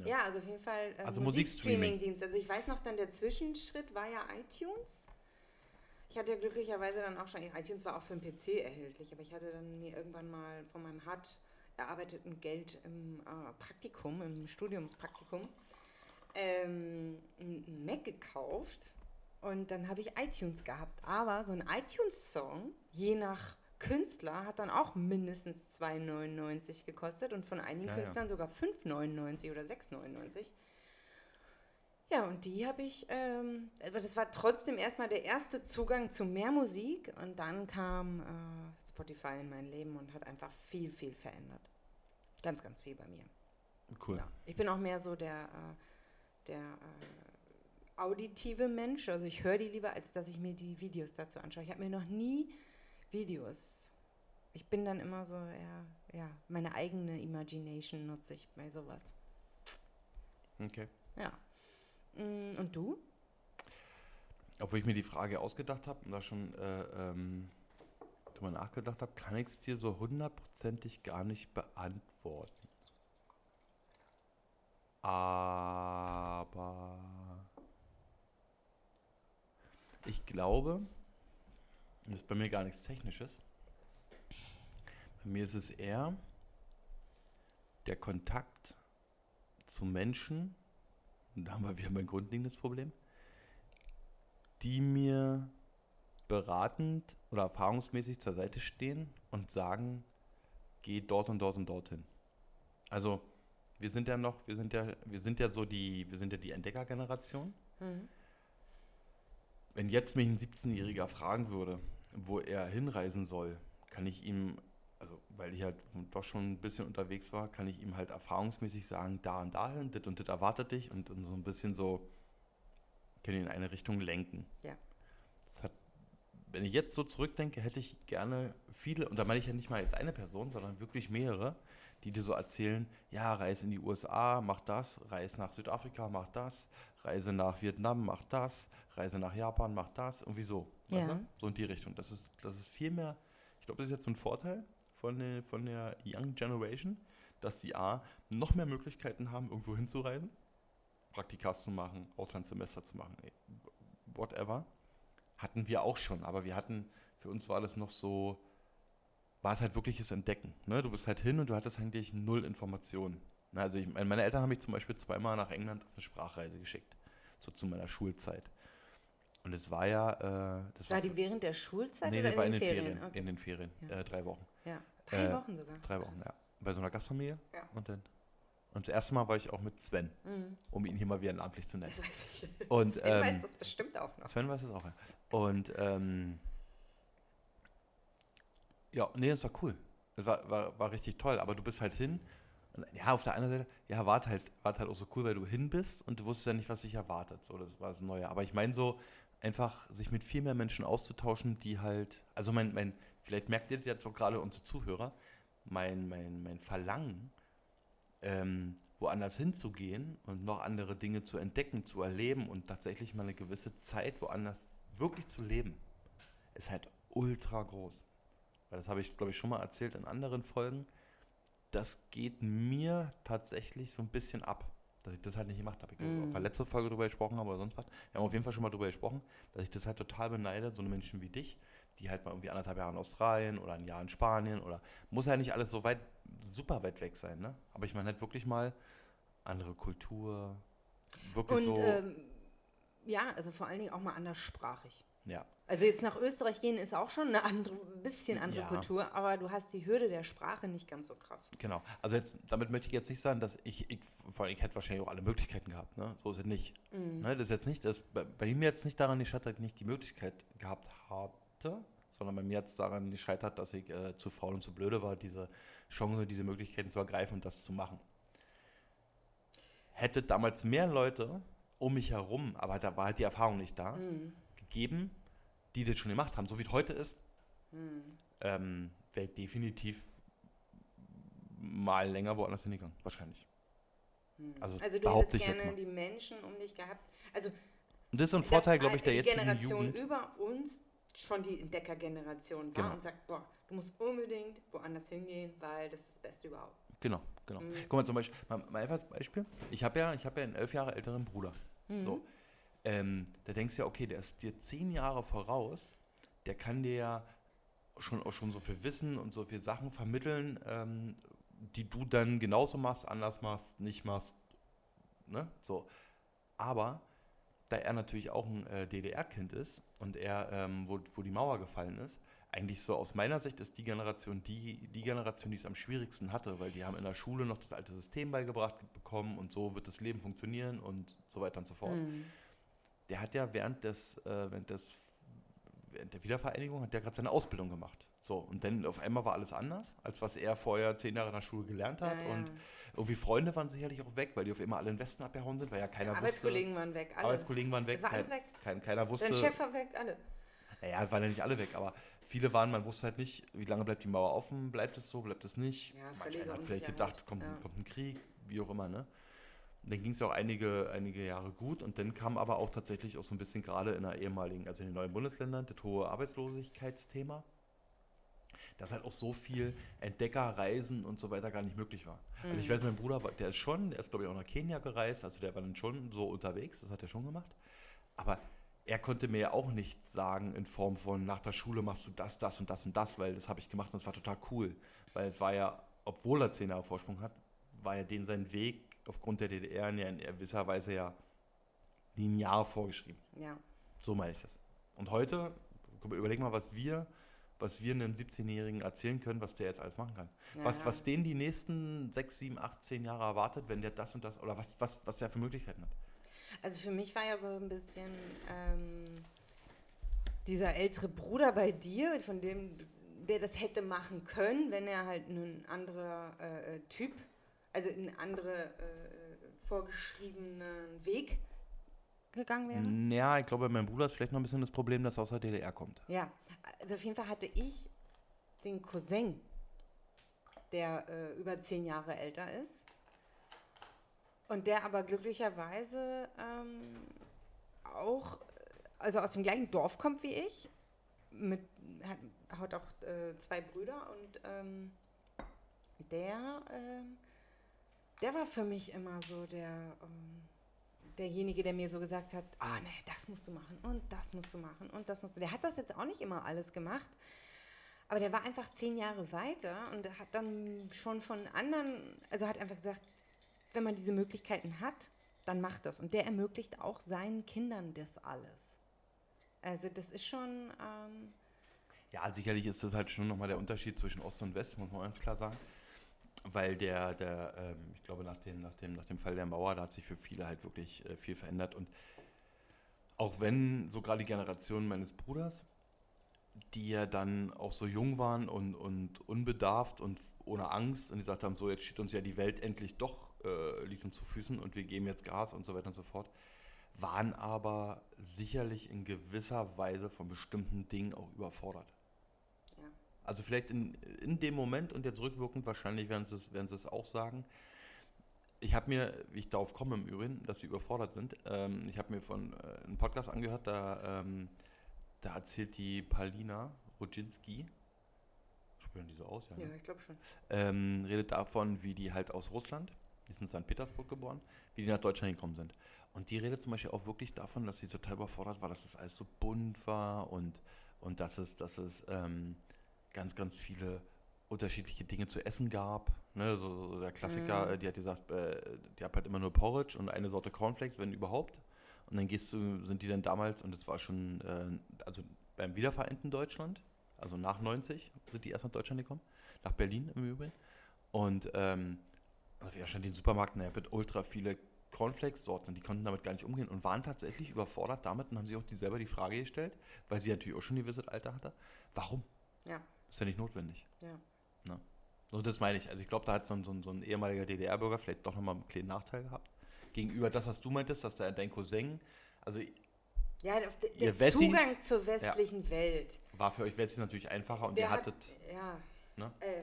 [SPEAKER 1] Ja.
[SPEAKER 2] Ja, also auf jeden Fall äh,
[SPEAKER 1] Also Musikstreaming.
[SPEAKER 2] Musikstreaming-Dienst. Also ich weiß noch, dann der Zwischenschritt war ja iTunes. Ich hatte ja glücklicherweise dann auch schon, iTunes war auch für den PC erhältlich, aber ich hatte dann mir irgendwann mal von meinem hart erarbeiteten Geld im äh, Praktikum, im Studiumspraktikum, ähm, ein Mac gekauft und dann habe ich iTunes gehabt. Aber so ein iTunes-Song, je nach Künstler, hat dann auch mindestens 2,99 gekostet und von einigen
[SPEAKER 1] Ja, ja.
[SPEAKER 2] Künstlern sogar 5,99 oder 6,99. Ja, und die habe ich, ähm, das war trotzdem erstmal der erste Zugang zu mehr Musik und dann kam äh, Spotify in mein Leben und hat einfach viel, viel verändert. Ganz, ganz viel bei mir.
[SPEAKER 1] Cool.
[SPEAKER 2] Ja. Ich bin auch mehr so der, äh, der äh, auditive Mensch. Also ich höre die lieber, als dass ich mir die Videos dazu anschaue. Ich habe mir noch nie Videos. Ich bin dann immer so, ja, ja, meine eigene Imagination nutze ich bei sowas.
[SPEAKER 1] Okay.
[SPEAKER 2] Ja. Mm, Und du?
[SPEAKER 1] Obwohl ich mir die Frage ausgedacht habe und da schon äh, ähm, drüber nachgedacht habe, kann ich es dir so hundertprozentig gar nicht beantworten. Aber ich glaube, das ist bei mir gar nichts Technisches, bei mir ist es eher der Kontakt zu Menschen, und da haben wir wieder mein grundlegendes Problem, die mir beratend oder erfahrungsmäßig zur Seite stehen und sagen, geh dort und dort und dorthin. Also wir sind ja noch, wir sind ja, wir sind ja so die, wir sind ja die Entdeckergeneration.
[SPEAKER 2] Mhm.
[SPEAKER 1] Wenn jetzt mich ein 17-Jähriger fragen würde, wo er hinreisen soll, kann ich ihm, also weil ich halt doch schon ein bisschen unterwegs war, kann ich ihm halt erfahrungsmäßig sagen, da und dahin, dit und dit erwartet dich und, und so ein bisschen so, kann ihn in eine Richtung lenken.
[SPEAKER 2] Ja.
[SPEAKER 1] Das hat, wenn ich jetzt so zurückdenke, hätte ich gerne viele, und da meine ich ja nicht mal jetzt eine Person, sondern wirklich mehrere, die dir so erzählen, ja, reise in die USA, mach das, reise nach Südafrika, mach das, reise nach Vietnam, mach das, reise nach Japan, mach das, irgendwie so.
[SPEAKER 2] Ja.
[SPEAKER 1] So in die Richtung. Das ist, das ist viel mehr, ich glaube, das ist jetzt so ein Vorteil von der, von der Young Generation, dass die A, noch mehr Möglichkeiten haben, irgendwo hinzureisen, Praktikas zu machen, Auslandssemester zu machen, whatever. Hatten wir auch schon, aber wir hatten, für uns war das noch so, war es halt wirkliches Entdecken. Ne? Du bist halt hin und du hattest eigentlich null Informationen. Ne? Also ich, meine Eltern haben mich zum Beispiel zweimal nach England auf eine Sprachreise geschickt, so zu meiner Schulzeit. Und es war ja, äh, das
[SPEAKER 2] War die während der Schulzeit
[SPEAKER 1] nee,
[SPEAKER 2] oder
[SPEAKER 1] nee, war
[SPEAKER 2] in den Ferien?
[SPEAKER 1] In den Ferien,
[SPEAKER 2] Ja.
[SPEAKER 1] äh, drei Wochen.
[SPEAKER 2] Ja. Drei
[SPEAKER 1] Äh,
[SPEAKER 2] Wochen sogar.
[SPEAKER 1] Drei Wochen, ja. Bei so einer Gastfamilie.
[SPEAKER 2] Ja.
[SPEAKER 1] Und dann. Und das erste Mal war ich auch mit Sven,
[SPEAKER 2] Mhm.
[SPEAKER 1] um ihn hier mal wieder namentlich zu nennen.
[SPEAKER 2] Das weiß ich. <laughs>
[SPEAKER 1] Und,
[SPEAKER 2] Sven weiß
[SPEAKER 1] ähm,
[SPEAKER 2] das bestimmt auch noch.
[SPEAKER 1] Sven weiß es auch, ja. Und ähm, ja, nee, das war cool. Das war, war, war richtig toll, aber du bist halt hin. Und, ja, auf der einen Seite, ja, war halt, war halt auch so cool, weil du hin bist und du wusstest ja nicht, was dich erwartet. So, das war das Neue. Aber ich meine so, einfach sich mit viel mehr Menschen auszutauschen, die halt, also mein, mein vielleicht merkt ihr das jetzt auch gerade unsere Zuhörer, mein, mein, mein Verlangen, ähm, woanders hinzugehen und noch andere Dinge zu entdecken, zu erleben und tatsächlich mal eine gewisse Zeit woanders wirklich zu leben, ist halt ultra groß. Weil das habe ich, glaube ich, schon mal erzählt in anderen Folgen. Das geht mir tatsächlich so ein bisschen ab, dass ich das halt nicht gemacht habe. Ich glaube,
[SPEAKER 2] Mm.
[SPEAKER 1] auf der letzten Folge darüber gesprochen habe oder sonst was. Wir haben auf jeden Fall schon mal darüber gesprochen, dass ich das halt total beneide, so eine Menschen wie dich, die halt mal irgendwie anderthalb Jahre in Australien oder ein Jahr in Spanien oder muss ja nicht alles so weit, super weit weg sein, ne? Aber ich meine halt wirklich mal andere Kultur, wirklich
[SPEAKER 2] Und
[SPEAKER 1] so,
[SPEAKER 2] ähm, ja, also vor allen Dingen auch mal anderssprachig.
[SPEAKER 1] Ja.
[SPEAKER 2] Also jetzt nach Österreich gehen ist auch schon eine andere, bisschen andere
[SPEAKER 1] Ja.
[SPEAKER 2] Kultur, aber du hast die Hürde der Sprache nicht ganz so krass.
[SPEAKER 1] Genau. Also jetzt, damit möchte ich jetzt nicht sagen, dass ich, ich vor allem, ich hätte wahrscheinlich auch alle Möglichkeiten gehabt, ne? So ist es nicht.
[SPEAKER 2] Mhm.
[SPEAKER 1] Ne? Das ist jetzt nicht, das, bei, bei mir jetzt nicht daran gescheitert, dass ich nicht die Möglichkeit gehabt hatte, sondern bei mir hat es daran gescheitert, dass ich äh, zu faul und zu blöde war, diese Chance, diese Möglichkeiten zu ergreifen und das zu machen. Hätte damals mehr Leute um mich herum, aber da war halt die Erfahrung nicht da,
[SPEAKER 2] Mhm.
[SPEAKER 1] Gegeben, die das schon gemacht haben, so wie es heute ist,
[SPEAKER 2] Mhm.
[SPEAKER 1] ähm, wäre ich definitiv mal länger woanders hingegangen, wahrscheinlich.
[SPEAKER 2] Mhm.
[SPEAKER 1] Also
[SPEAKER 2] Also du hättest gerne die Menschen um dich gehabt. Also
[SPEAKER 1] Und das ist so ein Vorteil, glaube ich, der
[SPEAKER 2] die
[SPEAKER 1] jetzigen
[SPEAKER 2] Generation
[SPEAKER 1] Jugend.
[SPEAKER 2] über uns schon die Entdeckergeneration war
[SPEAKER 1] Genau.
[SPEAKER 2] und sagt, boah, du musst unbedingt woanders hingehen, weil das ist das Beste überhaupt.
[SPEAKER 1] Genau, genau.
[SPEAKER 2] Mhm.
[SPEAKER 1] Guck mal zum Beispiel, mal, mal einfach als Beispiel. Ich habe ja, ich habe ja einen elf Jahre älteren Bruder.
[SPEAKER 2] Mhm.
[SPEAKER 1] So. Ähm, da denkst du ja, okay, der ist dir zehn Jahre voraus, der kann dir ja schon, auch schon so viel Wissen und so viel Sachen vermitteln, ähm, die du dann genauso machst, anders machst, nicht machst. Ne? So. Aber da er natürlich auch ein äh, DDR-Kind ist und er, ähm, wo, wo die Mauer gefallen ist, eigentlich so aus meiner Sicht ist die Generation die, die Generation, die es am schwierigsten hatte, weil die haben in der Schule noch das alte System beigebracht bekommen und so wird das Leben funktionieren und so weiter und so fort.
[SPEAKER 2] Mhm.
[SPEAKER 1] Der hat ja während des, äh, während des während der Wiedervereinigung hat der gerade seine Ausbildung gemacht. So, und dann auf einmal war alles anders, als was er vorher zehn Jahre in der Schule gelernt hat.
[SPEAKER 2] Ja, ja.
[SPEAKER 1] Und irgendwie Freunde waren sicherlich auch weg, weil die auf immer alle in den Westen abgehauen sind, weil ja keiner
[SPEAKER 2] Arbeitskollegen waren weg,
[SPEAKER 1] wusste.
[SPEAKER 2] alle.
[SPEAKER 1] Arbeitskollegen waren weg.
[SPEAKER 2] Es war alles weg.
[SPEAKER 1] Kein, keiner wusste.
[SPEAKER 2] Dein Chef war weg, alle.
[SPEAKER 1] Naja, waren ja nicht alle weg, aber viele waren, man wusste halt nicht, wie lange bleibt die Mauer offen, bleibt es so, bleibt es nicht.
[SPEAKER 2] Ja,
[SPEAKER 1] Manch einer hat vielleicht gedacht, es kommt, kommt ein Krieg, wie auch immer, ne? Dann ging es ja auch einige, einige Jahre gut und dann kam aber auch tatsächlich auch so ein bisschen gerade in der ehemaligen, also in den neuen Bundesländern, das hohe Arbeitslosigkeitsthema, dass halt auch so viel Entdeckerreisen und so weiter gar nicht möglich war. Also ich weiß, mein Bruder, der ist schon, der ist glaube ich auch nach Kenia gereist, also der war dann schon so unterwegs, das hat er schon gemacht. Aber er konnte mir ja auch nicht sagen in Form von nach der Schule machst du das, das und das und das, weil das habe ich gemacht und das war total cool. Weil es war ja, obwohl er zehn Jahre Vorsprung hat, war ja den sein Weg aufgrund der DDR ja in gewisser Weise ja linear vorgeschrieben.
[SPEAKER 2] Ja.
[SPEAKER 1] So meine ich das. Und heute, überleg mal, was wir was wir einem 17-Jährigen erzählen können, was der jetzt alles machen kann.
[SPEAKER 2] Ja,
[SPEAKER 1] was,
[SPEAKER 2] ja.
[SPEAKER 1] was den die nächsten 6, 7, 8, 10 Jahre erwartet, wenn der das und das, oder was, was, was der für Möglichkeiten hat.
[SPEAKER 2] Also für mich war ja so ein bisschen ähm, dieser ältere Bruder bei dir, von dem, der das hätte machen können, wenn er halt ein anderer äh, Typ, also einen anderen äh, vorgeschriebenen Weg gegangen wäre.
[SPEAKER 1] Ja, ich glaube, mein Bruder ist vielleicht noch ein bisschen das Problem, dass er aus der DDR kommt.
[SPEAKER 2] Ja, also auf jeden Fall hatte ich den Cousin, der äh, über zehn Jahre älter ist. Und der aber glücklicherweise ähm, auch, also aus dem gleichen Dorf kommt wie ich. Mit, hat, hat auch äh, zwei Brüder und ähm, der, ähm, der war für mich immer so der, ähm, derjenige, der mir so gesagt hat, ah nee, das musst du machen und das musst du machen und das musst du. Der hat das jetzt auch nicht immer alles gemacht, aber der war einfach zehn Jahre weiter und hat dann schon von anderen, also hat einfach gesagt, wenn man diese Möglichkeiten hat, dann macht das. Und der ermöglicht auch seinen Kindern das alles. Also das ist schon, ähm,
[SPEAKER 1] Ja, sicherlich ist das halt schon nochmal der Unterschied zwischen Ost und West, muss man ganz klar sagen. Weil der, der ähm, ich glaube, nach dem, nach, dem, nach dem Fall der Mauer, da hat sich für viele halt wirklich äh, viel verändert. Und auch wenn sogar die Generation meines Bruders, die ja dann auch so jung waren und, und unbedarft und ohne Angst und die gesagt haben, so jetzt steht uns ja die Welt endlich doch, äh, liegt uns zu Füßen und wir geben jetzt Gas und so weiter und so fort, waren aber sicherlich in gewisser Weise von bestimmten Dingen auch überfordert. Also vielleicht in, in dem Moment und jetzt rückwirkend, wahrscheinlich werden sie es, werden sie es auch sagen. Ich habe mir, wie ich darauf komme im Übrigen, dass sie überfordert sind, ähm, ich habe mir von äh, einem Podcast angehört, da, ähm, da erzählt die Palina Rodzinski, sprechen die so aus, ja, ne?
[SPEAKER 2] ja, ich glaube schon.
[SPEAKER 1] ähm, redet davon, wie die halt aus Russland, die sind in St. Petersburg geboren, wie die nach Deutschland gekommen sind. Und die redet zum Beispiel auch wirklich davon, dass sie total überfordert war, dass das alles so bunt war und, und dass es, dass es ähm, ganz, ganz viele unterschiedliche Dinge zu essen gab. Ne, so, so der Klassiker,
[SPEAKER 2] Mhm.
[SPEAKER 1] äh, die hat gesagt, äh, die hat halt immer nur Porridge und eine Sorte Cornflakes, wenn überhaupt. Und dann gehst du, sind die dann damals, und das war schon, äh, also beim wiedervereinten Deutschland, also nach 90, sind die erst nach Deutschland gekommen, nach Berlin im Übrigen. Und ähm, da stand die im Supermarkt, naja, mit ultra viele Cornflakes-Sorten die konnten damit gar nicht umgehen und waren tatsächlich überfordert damit und haben sich auch die selber die Frage gestellt, weil sie natürlich auch schon ein gewisses Alter hatte, warum?
[SPEAKER 2] Ja,
[SPEAKER 1] Ist ja nicht notwendig.
[SPEAKER 2] ja.
[SPEAKER 1] So, das meine ich. Also ich glaube, da hat so ein, so ein, ehemaliger DDR-Bürger vielleicht doch nochmal einen kleinen Nachteil gehabt. Gegenüber das, was du meintest, dass da dein Cousin, also
[SPEAKER 2] Ja, der, der
[SPEAKER 1] Wessis-
[SPEAKER 2] Zugang zur westlichen Welt.
[SPEAKER 1] war für euch Wessis natürlich einfacher und
[SPEAKER 2] Der
[SPEAKER 1] ihr
[SPEAKER 2] hat,
[SPEAKER 1] hattet,
[SPEAKER 2] ja,
[SPEAKER 1] ne?
[SPEAKER 2] äh,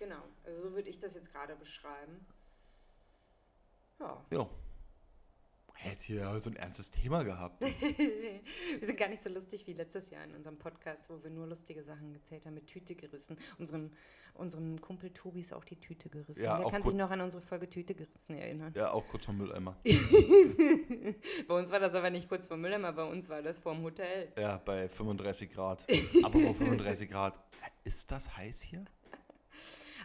[SPEAKER 2] genau. Also so würde ich das jetzt gerade beschreiben. Ja.
[SPEAKER 1] Ja. Hätte hier so ein ernstes Thema gehabt. <laughs>
[SPEAKER 2] wir sind gar nicht so lustig wie letztes Jahr in unserem Podcast, wo wir nur lustige Sachen gezählt haben, mit Tüte gerissen. Unserem, unserem Kumpel Tobi ist auch die Tüte gerissen.
[SPEAKER 1] Ja,
[SPEAKER 2] Der kann sich noch an unsere Folge Tüte gerissen erinnern.
[SPEAKER 1] Ja, auch kurz vom Mülleimer. <laughs>
[SPEAKER 2] Bei uns war das aber nicht kurz vor Mülleimer, bei uns war das vorm Hotel.
[SPEAKER 1] Ja, bei 35 Grad. Aber wo 35 Grad. Ist das heiß hier?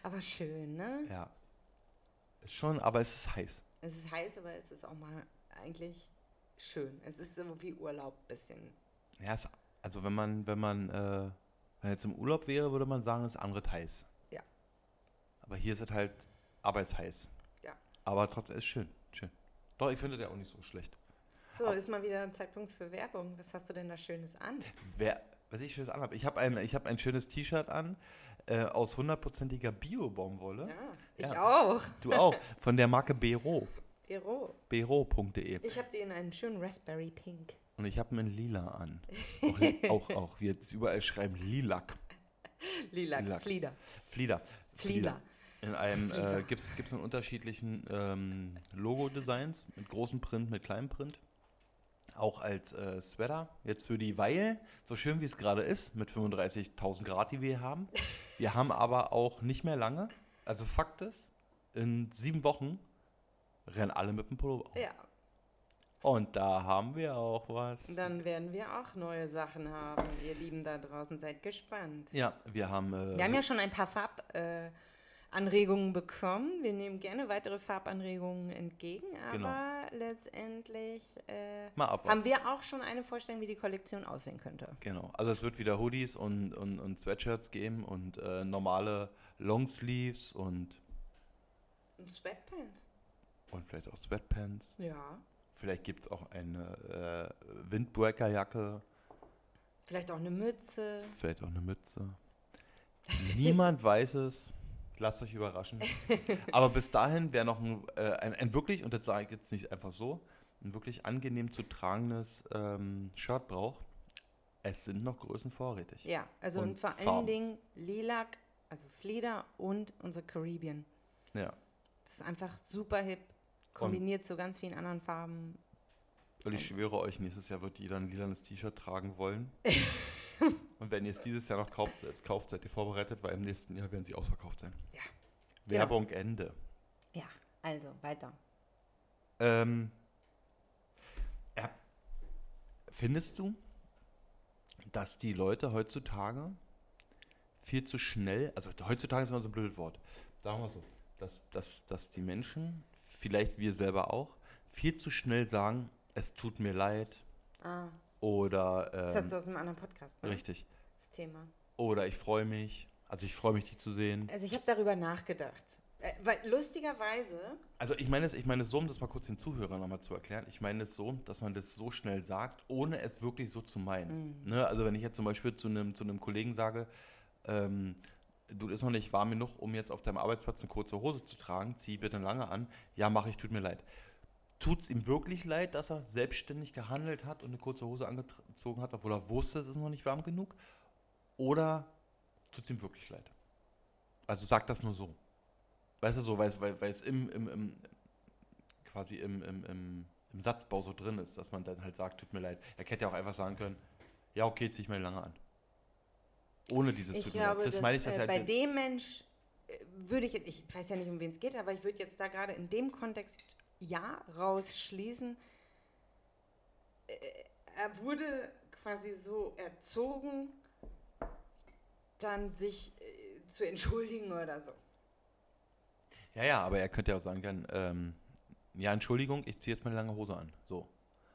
[SPEAKER 2] Aber schön, ne?
[SPEAKER 1] Ja. Schon, aber es ist heiß.
[SPEAKER 2] Es ist heiß, aber es ist auch mal eigentlich schön. Es ist so wie Urlaub ein bisschen.
[SPEAKER 1] Ja, es, also wenn man, wenn man, äh, wenn jetzt im Urlaub wäre, würde man sagen, es ist andere heiß.
[SPEAKER 2] Ja.
[SPEAKER 1] Aber hier ist es halt arbeitsheiß.
[SPEAKER 2] Ja.
[SPEAKER 1] Aber trotzdem ist schön, schön. Doch, ich finde der auch nicht so schlecht.
[SPEAKER 2] So, ist mal wieder ein Zeitpunkt für Werbung. Was hast du denn da Schönes an?
[SPEAKER 1] Wer, was ich schönes anhabe, ich habe ein, ich hab ein schönes T-Shirt an äh, aus hundertprozentiger Bio-Baumwolle.
[SPEAKER 2] Ja, ich
[SPEAKER 1] Ja.
[SPEAKER 2] auch.
[SPEAKER 1] Du auch, von der Marke Bero. <laughs>
[SPEAKER 2] Gero.
[SPEAKER 1] Bero.de.
[SPEAKER 2] Ich habe die in einen schönen Raspberry Pink.
[SPEAKER 1] Und ich habe einen Lila an. Auch, <laughs> auch, auch. Wir jetzt überall schreiben Lilac.
[SPEAKER 2] Lila,
[SPEAKER 1] Lilac.
[SPEAKER 2] Flieder.
[SPEAKER 1] Flieder.
[SPEAKER 2] Flieder.
[SPEAKER 1] In einem, äh, gibt es in unterschiedlichen ähm, Logo-Designs, mit großem Print, mit kleinem Print. Auch als äh, Sweater, jetzt für die Weil, so schön wie es gerade ist, mit 35.000 Grad, die wir haben. Wir haben aber auch nicht mehr lange, also Fakt ist, in sieben Wochen rennen alle mit dem Pullover. auf.
[SPEAKER 2] Ja,
[SPEAKER 1] Und da haben wir auch was.
[SPEAKER 2] dann werden wir auch neue Sachen haben. Ihr Lieben da draußen, seid gespannt.
[SPEAKER 1] ja, wir haben. Äh,
[SPEAKER 2] Wir haben ja schon ein paar Farb, äh, bekommen. Wir nehmen gerne weitere Farbanregungen entgegen, aber
[SPEAKER 1] Genau.
[SPEAKER 2] letztendlich äh, haben wir auch schon eine Vorstellung, wie die Kollektion aussehen könnte.
[SPEAKER 1] Genau. Also es wird wieder Hoodies und, und, und Sweatshirts geben und äh, normale Longsleeves und,
[SPEAKER 2] Und Sweatpants.
[SPEAKER 1] Und vielleicht auch Sweatpants.
[SPEAKER 2] Ja.
[SPEAKER 1] Vielleicht gibt es auch eine äh, Windbreaker-Jacke,
[SPEAKER 2] Vielleicht auch eine Mütze.
[SPEAKER 1] vielleicht auch eine Mütze. Niemand <laughs> weiß es. Lasst euch überraschen. <laughs> Aber bis dahin wäre noch ein, äh, ein, ein wirklich, und das sage ich jetzt nicht einfach so, ein wirklich angenehm zu tragendes ähm, Shirt braucht. Es sind noch Größen vorrätig.
[SPEAKER 2] Ja, also und,
[SPEAKER 1] Und
[SPEAKER 2] vor allen
[SPEAKER 1] Farben.
[SPEAKER 2] Dingen Lilac, also Flieder und unsere Caribbean.
[SPEAKER 1] Ja.
[SPEAKER 2] Das ist einfach super hip, kombiniert zu ganz vielen anderen Farben.
[SPEAKER 1] Weil ich schwöre euch, nächstes Jahr wird jeder ein lilanes T-Shirt tragen wollen. <laughs> Und wenn ihr es dieses Jahr noch kauft, äh, kauft, seid ihr vorbereitet, weil im nächsten Jahr werden sie ausverkauft sein.
[SPEAKER 2] Ja.
[SPEAKER 1] Werbung Ende.
[SPEAKER 2] Ja, also weiter.
[SPEAKER 1] Ähm, ja, findest du, dass die Leute heutzutage viel zu schnell, also heutzutage ist immer so ein blödes Wort, sagen wir so, dass, dass, dass die Menschen, vielleicht wir selber auch, viel zu schnell sagen, es tut mir leid
[SPEAKER 2] Ah,
[SPEAKER 1] oder
[SPEAKER 2] das hast du
[SPEAKER 1] ähm,
[SPEAKER 2] aus einem anderen Podcast, ne?
[SPEAKER 1] richtig
[SPEAKER 2] Das Thema.
[SPEAKER 1] oder ich freue mich, also ich freue mich, dich zu sehen.
[SPEAKER 2] Also ich habe darüber nachgedacht. Äh, weil lustigerweise,
[SPEAKER 1] Also ich meine es, ich meine es so, um das mal kurz den Zuhörern nochmal zu erklären, ich meine es so, dass man das so schnell sagt, ohne es wirklich so zu meinen. Ne? Also wenn ich jetzt zum Beispiel zu einem, zu einem Kollegen sage, ähm, du ist noch nicht warm genug, um jetzt auf deinem Arbeitsplatz eine kurze Hose zu tragen, zieh bitte lange an, ja mache ich, tut mir leid. Tut es ihm wirklich leid, dass er selbstständig gehandelt hat und eine kurze Hose angezogen hat, obwohl er wusste, es ist noch nicht warm genug? Oder tut es ihm wirklich leid? Also sag das nur so. Weißt du so, weil, weil, weil es im, im, im quasi im, im, im, im Satzbau so drin ist, dass man dann halt sagt, tut mir leid. Er hätte ja auch einfach sagen können, ja okay, zieh ich mir lange an. Ohne dieses
[SPEAKER 2] ich
[SPEAKER 1] tut mir leid. Das meine ich, dass
[SPEAKER 2] äh,
[SPEAKER 1] halt
[SPEAKER 2] bei dem Mensch äh, würde ich, ich weiß ja nicht, um wen es geht, aber ich würde jetzt da gerade in dem Kontext ja rausschließen. Äh, er wurde quasi so erzogen, dann sich äh, zu entschuldigen oder so.
[SPEAKER 1] Ja, ja, aber er könnte ja auch sagen können, ähm, ja, Entschuldigung, ich ziehe jetzt meine lange Hose an. So.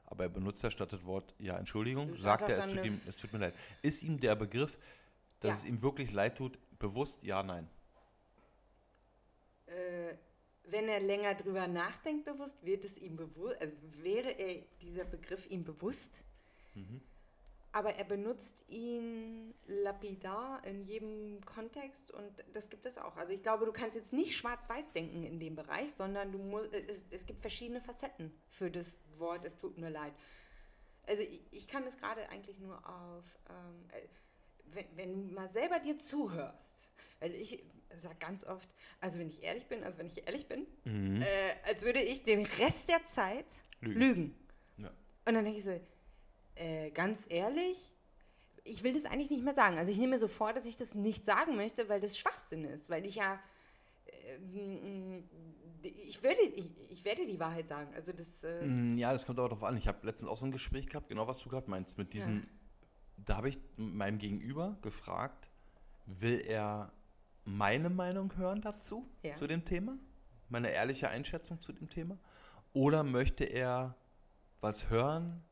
[SPEAKER 1] Aber er benutzt ja statt das Wort, ja, Entschuldigung, sagt er, es
[SPEAKER 2] dann
[SPEAKER 1] tut, ihm, es tut mir leid. Ist ihm der Begriff, dass
[SPEAKER 2] Ja.
[SPEAKER 1] es ihm wirklich leid tut, bewusst, ja, nein.
[SPEAKER 2] Äh, wenn er länger drüber nachdenkt, bewusst, wird es ihm bewusst, also wäre er dieser Begriff ihm bewusst, aber er benutzt ihn lapidar in jedem Kontext und das gibt es auch. Also ich glaube, du kannst jetzt nicht schwarz-weiß denken in dem Bereich, sondern du musst, es, es gibt verschiedene Facetten für das Wort, es tut mir leid. Also ich, ich kann das gerade eigentlich nur auf, ähm, äh, wenn, wenn du mal selber dir zuhörst, weil ich sage ganz oft, also wenn ich ehrlich bin, also wenn ich ehrlich bin, äh, als würde ich den Rest der Zeit
[SPEAKER 1] Lügen.
[SPEAKER 2] lügen.
[SPEAKER 1] Ja.
[SPEAKER 2] Und dann denke ich so, äh, ganz ehrlich, ich will das eigentlich nicht mehr sagen. Also ich nehme mir so vor, dass ich das nicht sagen möchte, weil das Schwachsinn ist, weil ich ja, ähm, ich, würde, ich, ich werde die Wahrheit sagen. Also das, äh,
[SPEAKER 1] Mm, Ja, das kommt aber darauf an. Ich habe letztens auch so ein Gespräch gehabt, genau was du gerade meinst, mit diesen, da habe ich meinem Gegenüber gefragt, will er meine Meinung hören dazu,
[SPEAKER 2] Ja.
[SPEAKER 1] zu dem Thema? Meine ehrliche Einschätzung zu dem Thema? Oder möchte er was hören,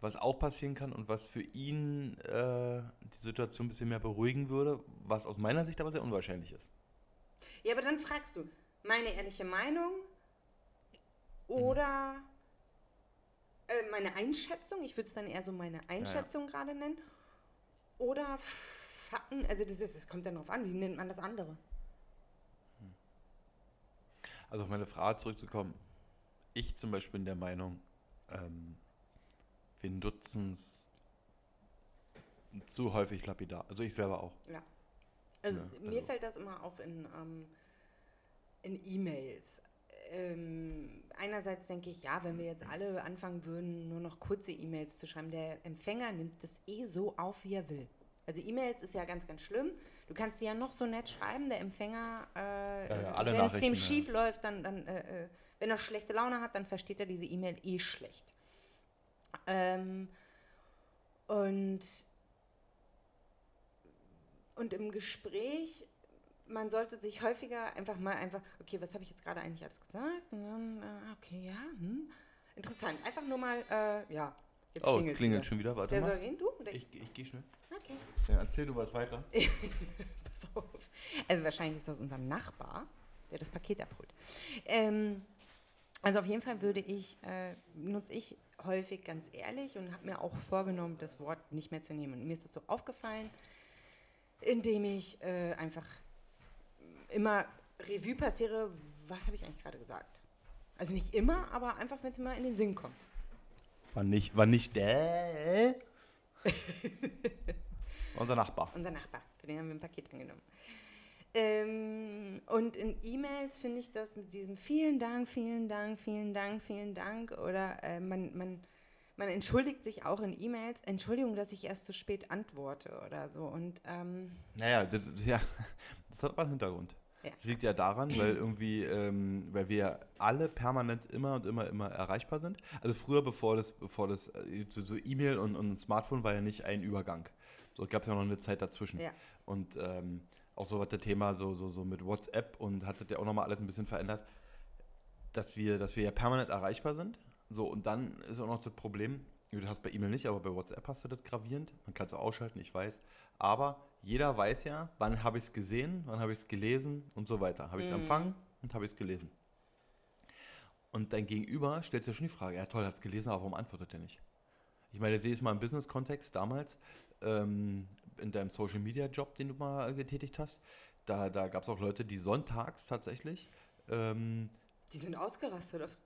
[SPEAKER 1] was auch passieren kann und was für ihn äh, die Situation ein bisschen mehr beruhigen würde, was aus meiner Sicht aber sehr unwahrscheinlich ist?
[SPEAKER 2] ja, aber dann fragst du, meine ehrliche Meinung oder äh, meine Einschätzung, ich würde es dann eher so meine Einschätzung gerade nennen, oder Fakten, also das, ist, das kommt dann drauf an, wie nennt man das andere?
[SPEAKER 1] Also auf meine Frage zurückzukommen. Ich zum Beispiel bin der Meinung, ähm, wir nutzen es zu häufig lapidar. Also ich selber auch.
[SPEAKER 2] Ja. Also,
[SPEAKER 1] Ja,
[SPEAKER 2] mir
[SPEAKER 1] also-
[SPEAKER 2] fällt das immer auf in, ähm, in E-Mails. Ähm, einerseits denke ich, ja, wenn wir jetzt alle anfangen würden, nur noch kurze E-Mails zu schreiben, der Empfänger nimmt das eh so auf, wie er will. Also E-Mails ist ja ganz, ganz schlimm. Du kannst sie ja noch so nett schreiben, der Empfänger, äh,
[SPEAKER 1] Ja, ja,
[SPEAKER 2] wenn es dem
[SPEAKER 1] ja.
[SPEAKER 2] schief läuft, dann, dann äh, äh, wenn er schlechte Laune hat, dann versteht er diese E-Mail eh schlecht. Ähm, und, und im Gespräch man sollte sich häufiger einfach mal einfach, okay, was habe ich jetzt gerade eigentlich alles gesagt? Und dann, äh, okay, ja, hm. Interessant. Einfach nur mal, äh, ja.
[SPEAKER 1] Jetzt oh, klingelt, klingelt schon wieder. Warte
[SPEAKER 2] Wer
[SPEAKER 1] mal.
[SPEAKER 2] soll gehen? Du? Oder
[SPEAKER 1] ich ich, ich gehe schnell.
[SPEAKER 2] Okay.
[SPEAKER 1] Ja, erzähl du was weiter. <laughs>
[SPEAKER 2] Pass auf. Also wahrscheinlich ist das unser Nachbar, der das Paket abholt. Ähm, also auf jeden Fall würde ich, äh, nutze ich häufig ganz ehrlich und habe mir auch vorgenommen, das Wort nicht mehr zu nehmen. Und mir ist das so aufgefallen, indem ich äh, einfach immer Revue passiere, was habe ich eigentlich gerade gesagt. Also nicht immer, aber einfach, wenn es mir in den Sinn kommt.
[SPEAKER 1] War nicht, war nicht der. <laughs> Unser Nachbar.
[SPEAKER 2] Unser Nachbar, für den haben wir ein Paket angenommen. Ähm, und in E-Mails finde ich das mit diesem vielen Dank, vielen Dank, vielen Dank, vielen Dank oder äh, man, man, man entschuldigt sich auch in E-Mails, Entschuldigung, dass ich erst zu spät antworte oder so. Und, ähm,
[SPEAKER 1] naja, das, ja, <laughs> das hat mal einen Hintergrund. Ja. Das liegt ja daran, weil irgendwie, ähm, weil wir alle permanent immer und immer, immer erreichbar sind. Also früher, bevor das, bevor das, äh, so, so E-Mail und, und Smartphone war ja nicht ein Übergang. So gab es ja noch eine Zeit dazwischen. Ja. Und ähm, auch so was das Thema so, so, so mit WhatsApp und hat das ja auch nochmal alles ein bisschen verändert, dass wir, dass wir ja permanent erreichbar sind. So, und dann ist auch noch das Problem, du hast bei E-Mail nicht, aber bei WhatsApp hast du das gravierend. Man kann es ausschalten, ich weiß. Aber jeder weiß ja, wann habe ich es gesehen, wann habe ich es gelesen und so weiter. Habe ich es mhm. empfangen und habe ich es gelesen. Und dein Gegenüber stellt sich ja schon die Frage, ja toll, hat es gelesen, aber warum antwortet er nicht? Ich meine, sehe es mal im Business-Kontext damals, ähm, in deinem Social-Media-Job, den du mal getätigt hast, da, da gab es auch Leute, die sonntags tatsächlich ähm,
[SPEAKER 2] die sind ausgerastet. Aufs,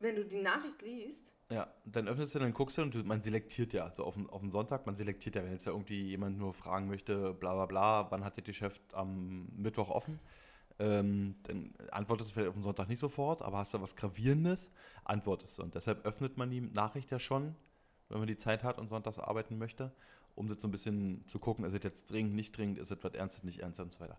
[SPEAKER 2] wenn du die Nachricht liest.
[SPEAKER 1] Ja, dann öffnest du, dann guckst du und du, man selektiert ja, so auf den, auf den Sonntag, man selektiert ja, wenn jetzt ja irgendwie jemand nur fragen möchte, bla bla bla, wann hat das Geschäft am Mittwoch offen? Ähm, dann antwortest du vielleicht auf den Sonntag nicht sofort, aber hast du was Gravierendes, antwortest du. Und deshalb öffnet man die Nachricht ja schon, wenn man die Zeit hat und sonntags arbeiten möchte, um das so ein bisschen zu gucken, ist es jetzt dringend, nicht dringend, ist es was Ernstes, nicht ernst und so weiter.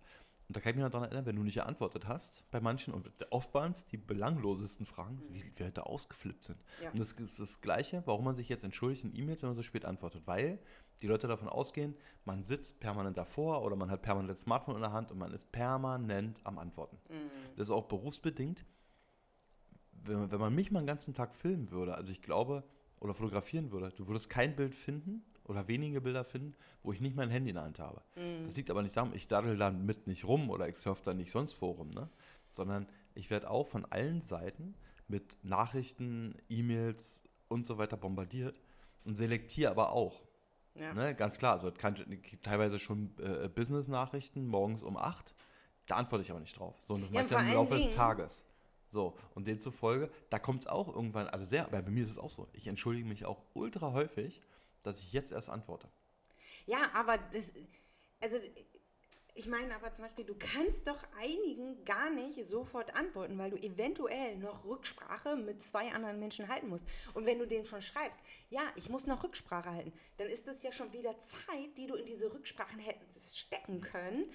[SPEAKER 1] Und da kann ich mich noch daran erinnern, wenn du nicht geantwortet hast, bei manchen und oftmals die belanglosesten Fragen, mhm. wie wir da ausgeflippt sind. Ja. Und das ist das Gleiche, warum man sich jetzt entschuldigt in E-Mails, wenn man so spät antwortet, weil die Leute davon ausgehen, man sitzt permanent davor oder man hat permanent das Smartphone in der Hand und man ist permanent am Antworten. Mhm. Das ist auch berufsbedingt. Wenn, wenn man mich mal einen ganzen Tag filmen würde, also ich glaube, oder fotografieren würde, du würdest kein Bild finden, oder wenige Bilder finden, wo ich nicht mein Handy in der Hand habe. Mhm. Das liegt aber nicht daran, ich daddel dann mit nicht rum oder ich surfe dann nicht sonst vor rum, ne? sondern ich werde auch von allen Seiten mit Nachrichten, E-Mails und so weiter bombardiert und selektiere aber auch. Ja. Ne? Ganz klar, also kann, teilweise schon äh, Business-Nachrichten morgens um 8, da antworte ich aber nicht drauf. So, und das ja, mache ich dann im Laufe des Tages. So, und demzufolge, da kommt es auch irgendwann, also sehr, bei mir ist es auch so, ich entschuldige mich auch ultra häufig dass ich jetzt erst antworte.
[SPEAKER 2] Ja, aber das, also ich meine aber zum Beispiel, du kannst doch einigen gar nicht sofort antworten, weil du eventuell noch Rücksprache mit zwei anderen Menschen halten musst. Und wenn du denen schon schreibst, ja, ich muss noch Rücksprache halten, dann ist das ja schon wieder Zeit, die du in diese Rücksprachen hättest stecken können.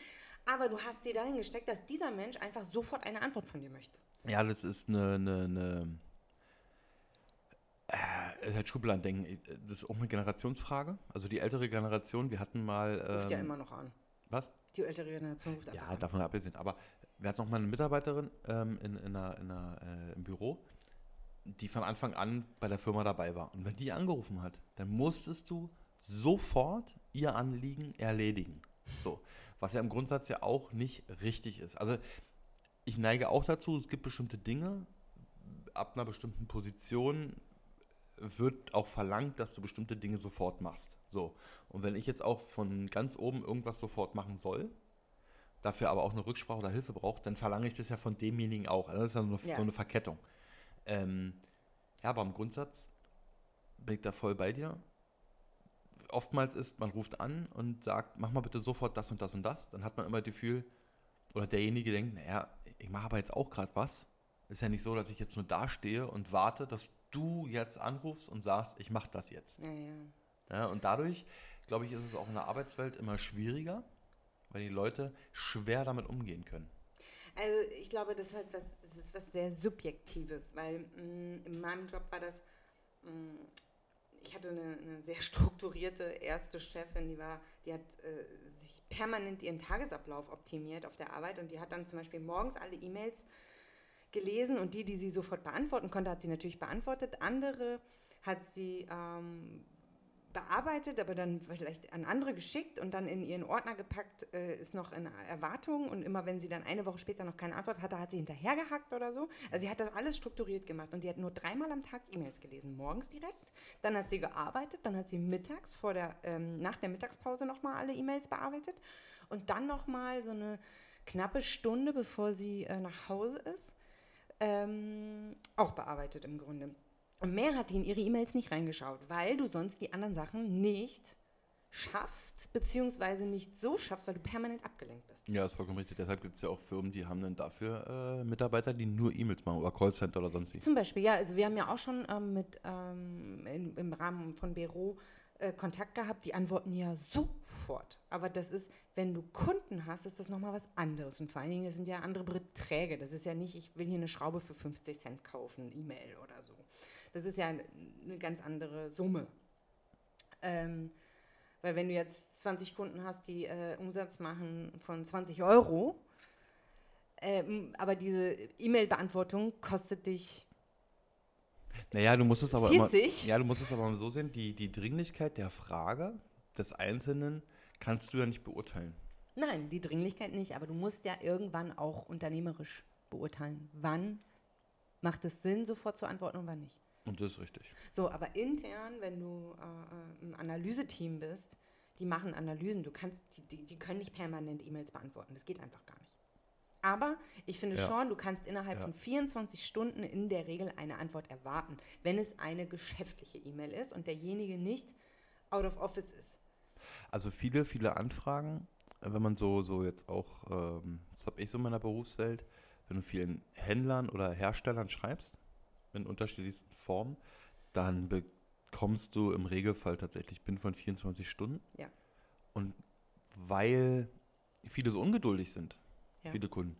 [SPEAKER 2] Aber du hast sie dahin gesteckt, dass dieser Mensch einfach sofort eine Antwort von dir möchte.
[SPEAKER 1] Ja, das ist eine, eine, eine äh, halt Schubladen denken, das ist auch eine Generationsfrage. Also die ältere Generation, wir hatten mal.
[SPEAKER 2] Ähm, ruft ja immer noch an.
[SPEAKER 1] Was?
[SPEAKER 2] Die ältere Generation ruft
[SPEAKER 1] Ja, an. davon abgesehen. Aber wir hatten noch mal eine Mitarbeiterin ähm, in, in einer, in einer, äh, im Büro, die von Anfang an bei der Firma dabei war. Und wenn die angerufen hat, dann musstest du sofort ihr Anliegen erledigen. So. Was ja im Grundsatz ja auch nicht richtig ist. Also ich neige auch dazu, es gibt bestimmte Dinge, ab einer bestimmten Position wird auch verlangt, dass du bestimmte Dinge sofort machst. So. Und wenn ich jetzt auch von ganz oben irgendwas sofort machen soll, dafür aber auch eine Rücksprache oder Hilfe braucht, dann verlange ich das ja von demjenigen auch. Also das ist ja, eine, ja. so eine Verkettung. Ähm, ja, aber im Grundsatz bin ich da voll bei dir. Oftmals ist, man ruft an und sagt, mach mal bitte sofort das und das und das. Dann hat man immer das Gefühl, oder derjenige denkt, naja, ich mache aber jetzt auch gerade was. Ist ja nicht so, dass ich jetzt nur dastehe und warte, dass du jetzt anrufst und sagst, ich mache das jetzt. Ja, ja. ja, und dadurch, glaube ich, ist es auch in der Arbeitswelt immer schwieriger, weil die Leute schwer damit umgehen können.
[SPEAKER 2] Also ich glaube, das ist, halt was, das ist was sehr Subjektives, weil mh, mm, in meinem Job war das, mh, mm, ich hatte eine, eine, sehr <laughs> strukturierte erste Chefin, die war, die hat äh, sich permanent ihren Tagesablauf optimiert auf der Arbeit und die hat dann zum Beispiel morgens alle E-Mails gelesen und die, die sie sofort beantworten konnte, hat sie natürlich beantwortet. Andere hat sie ähm, bearbeitet, aber dann vielleicht an andere geschickt und dann in ihren Ordner gepackt, äh, ist noch in Erwartung. Und immer wenn sie dann eine Woche später noch keine Antwort hatte, hat sie hinterhergehackt oder so. Also sie hat das alles strukturiert gemacht und die hat nur dreimal am Tag E-Mails gelesen. Morgens direkt, dann hat sie gearbeitet, dann hat sie mittags vor der, ähm, nach der Mittagspause nochmal alle E-Mails bearbeitet und dann nochmal so eine knappe Stunde, bevor sie äh, nach Hause ist, ähm, auch bearbeitet im Grunde. Und mehr hat die in ihre E-Mails nicht reingeschaut, weil du sonst die anderen Sachen nicht schaffst, beziehungsweise nicht so schaffst, weil du permanent abgelenkt bist.
[SPEAKER 1] Ja, ist vollkommen richtig. Deshalb gibt es ja auch Firmen, die haben dann dafür äh, Mitarbeiter, die nur E-Mails machen oder Callcenter oder sonst wie.
[SPEAKER 2] Zum Beispiel, ja. Also wir haben ja auch schon ähm, mit ähm, in, im Rahmen von Büro äh, Kontakt gehabt, die antworten ja sofort. Aber das ist, wenn du Kunden hast, ist das nochmal was anderes. Und vor allen Dingen, das sind ja andere Beträge. Das ist ja nicht, ich will hier eine Schraube für 50 Cent kaufen, E-Mail oder so. Das ist ja eine ganz andere Summe. Ähm, weil wenn du jetzt 20 Kunden hast, die äh, Umsatz machen von 20 Euro, ähm, aber diese E-Mail-Beantwortung kostet dich
[SPEAKER 1] naja, du musst es aber
[SPEAKER 2] 40?
[SPEAKER 1] immer. Ja, du musst es aber so sehen, die, die Dringlichkeit der Frage des Einzelnen kannst du ja nicht beurteilen.
[SPEAKER 2] Nein, die Dringlichkeit nicht, aber du musst ja irgendwann auch unternehmerisch beurteilen, wann macht es Sinn, sofort zu antworten und wann nicht.
[SPEAKER 1] Und das ist richtig.
[SPEAKER 2] So, aber intern, wenn du äh, im Analyseteam bist, die machen Analysen. Du kannst, die, die, die können nicht permanent E-Mails beantworten. Das geht einfach gar nicht. Aber ich finde ja. schon, du kannst innerhalb ja. von 24 Stunden in der Regel eine Antwort erwarten, wenn es eine geschäftliche E-Mail ist und derjenige nicht out of office ist.
[SPEAKER 1] Also viele, viele Anfragen, wenn man so, so jetzt auch, ähm, das habe ich so in meiner Berufswelt, wenn du vielen Händlern oder Herstellern schreibst, in unterschiedlichsten Formen, dann bekommst du im Regelfall tatsächlich binnen von 24 Stunden.
[SPEAKER 2] Ja.
[SPEAKER 1] Und weil viele so ungeduldig sind, ja. viele Kunden,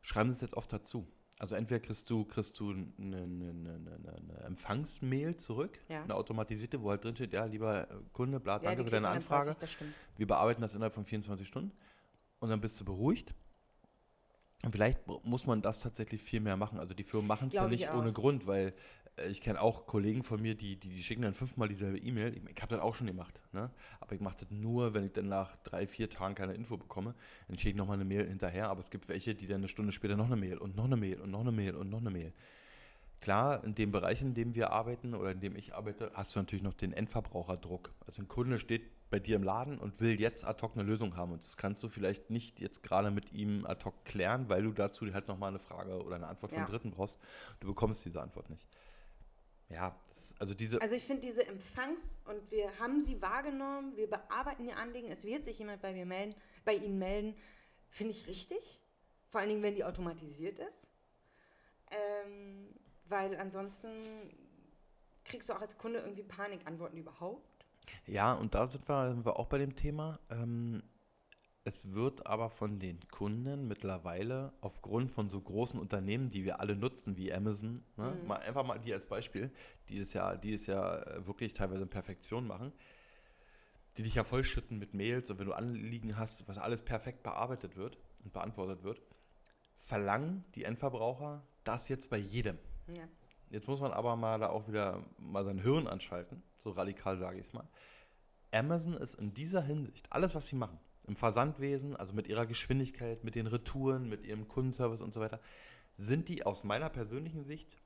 [SPEAKER 1] schreiben sie es jetzt oft dazu. Also entweder kriegst du, kriegst du eine, eine, eine, eine Empfangsmail zurück, ja. eine automatisierte, wo halt drin steht, ja, lieber Kunde, bla, danke ja, für deine Anfrage. Häufig, Wir bearbeiten das innerhalb von 24 Stunden. Und dann bist du beruhigt und vielleicht muss man das tatsächlich viel mehr machen. Also die Firmen machen es ja nicht ohne Grund, weil ich kenne auch Kollegen von mir, die, die, die, schicken dann fünfmal dieselbe E-Mail. Ich, ich habe das auch schon gemacht, ne? aber ich mache das nur, wenn ich dann nach drei, vier Tagen keine Info bekomme. Dann schicke ich nochmal eine Mail hinterher, aber es gibt welche, die dann eine Stunde später noch eine Mail und noch eine Mail und noch eine Mail und noch eine Mail. Klar, in dem Bereich, in dem wir arbeiten oder in dem ich arbeite, hast du natürlich noch den Endverbraucherdruck. Also ein Kunde steht bei dir im Laden und will jetzt ad hoc eine Lösung haben. Und das kannst du vielleicht nicht jetzt gerade mit ihm ad hoc klären, weil du dazu halt nochmal eine Frage oder eine Antwort ja. von Dritten brauchst. Du bekommst diese Antwort nicht. Ja, das, also diese.
[SPEAKER 2] Also ich finde diese Empfangs- und wir haben sie wahrgenommen, wir bearbeiten ihr Anliegen, es wird sich jemand bei mir melden, bei Ihnen melden, finde ich richtig. Vor allen Dingen, wenn die automatisiert ist. Ähm, weil ansonsten kriegst du auch als Kunde irgendwie Panikantworten überhaupt.
[SPEAKER 1] Ja, und da sind wir, sind wir auch bei dem Thema. Ähm, es wird aber von den Kunden mittlerweile aufgrund von so großen Unternehmen, die wir alle nutzen, wie Amazon, ne, mhm. mal einfach mal die als Beispiel, die es ja, die es ja äh, wirklich teilweise in Perfektion machen, die dich ja vollschütten mit Mails und wenn du Anliegen hast, was alles perfekt bearbeitet wird und beantwortet wird, verlangen die Endverbraucher das jetzt bei jedem. Ja. Jetzt muss man aber mal da auch wieder mal sein Hirn anschalten so radikal sage ich es mal. Amazon ist in dieser Hinsicht, alles was sie machen, im Versandwesen, also mit ihrer Geschwindigkeit, mit den Retouren, mit ihrem Kundenservice und so weiter, sind die aus meiner persönlichen Sicht,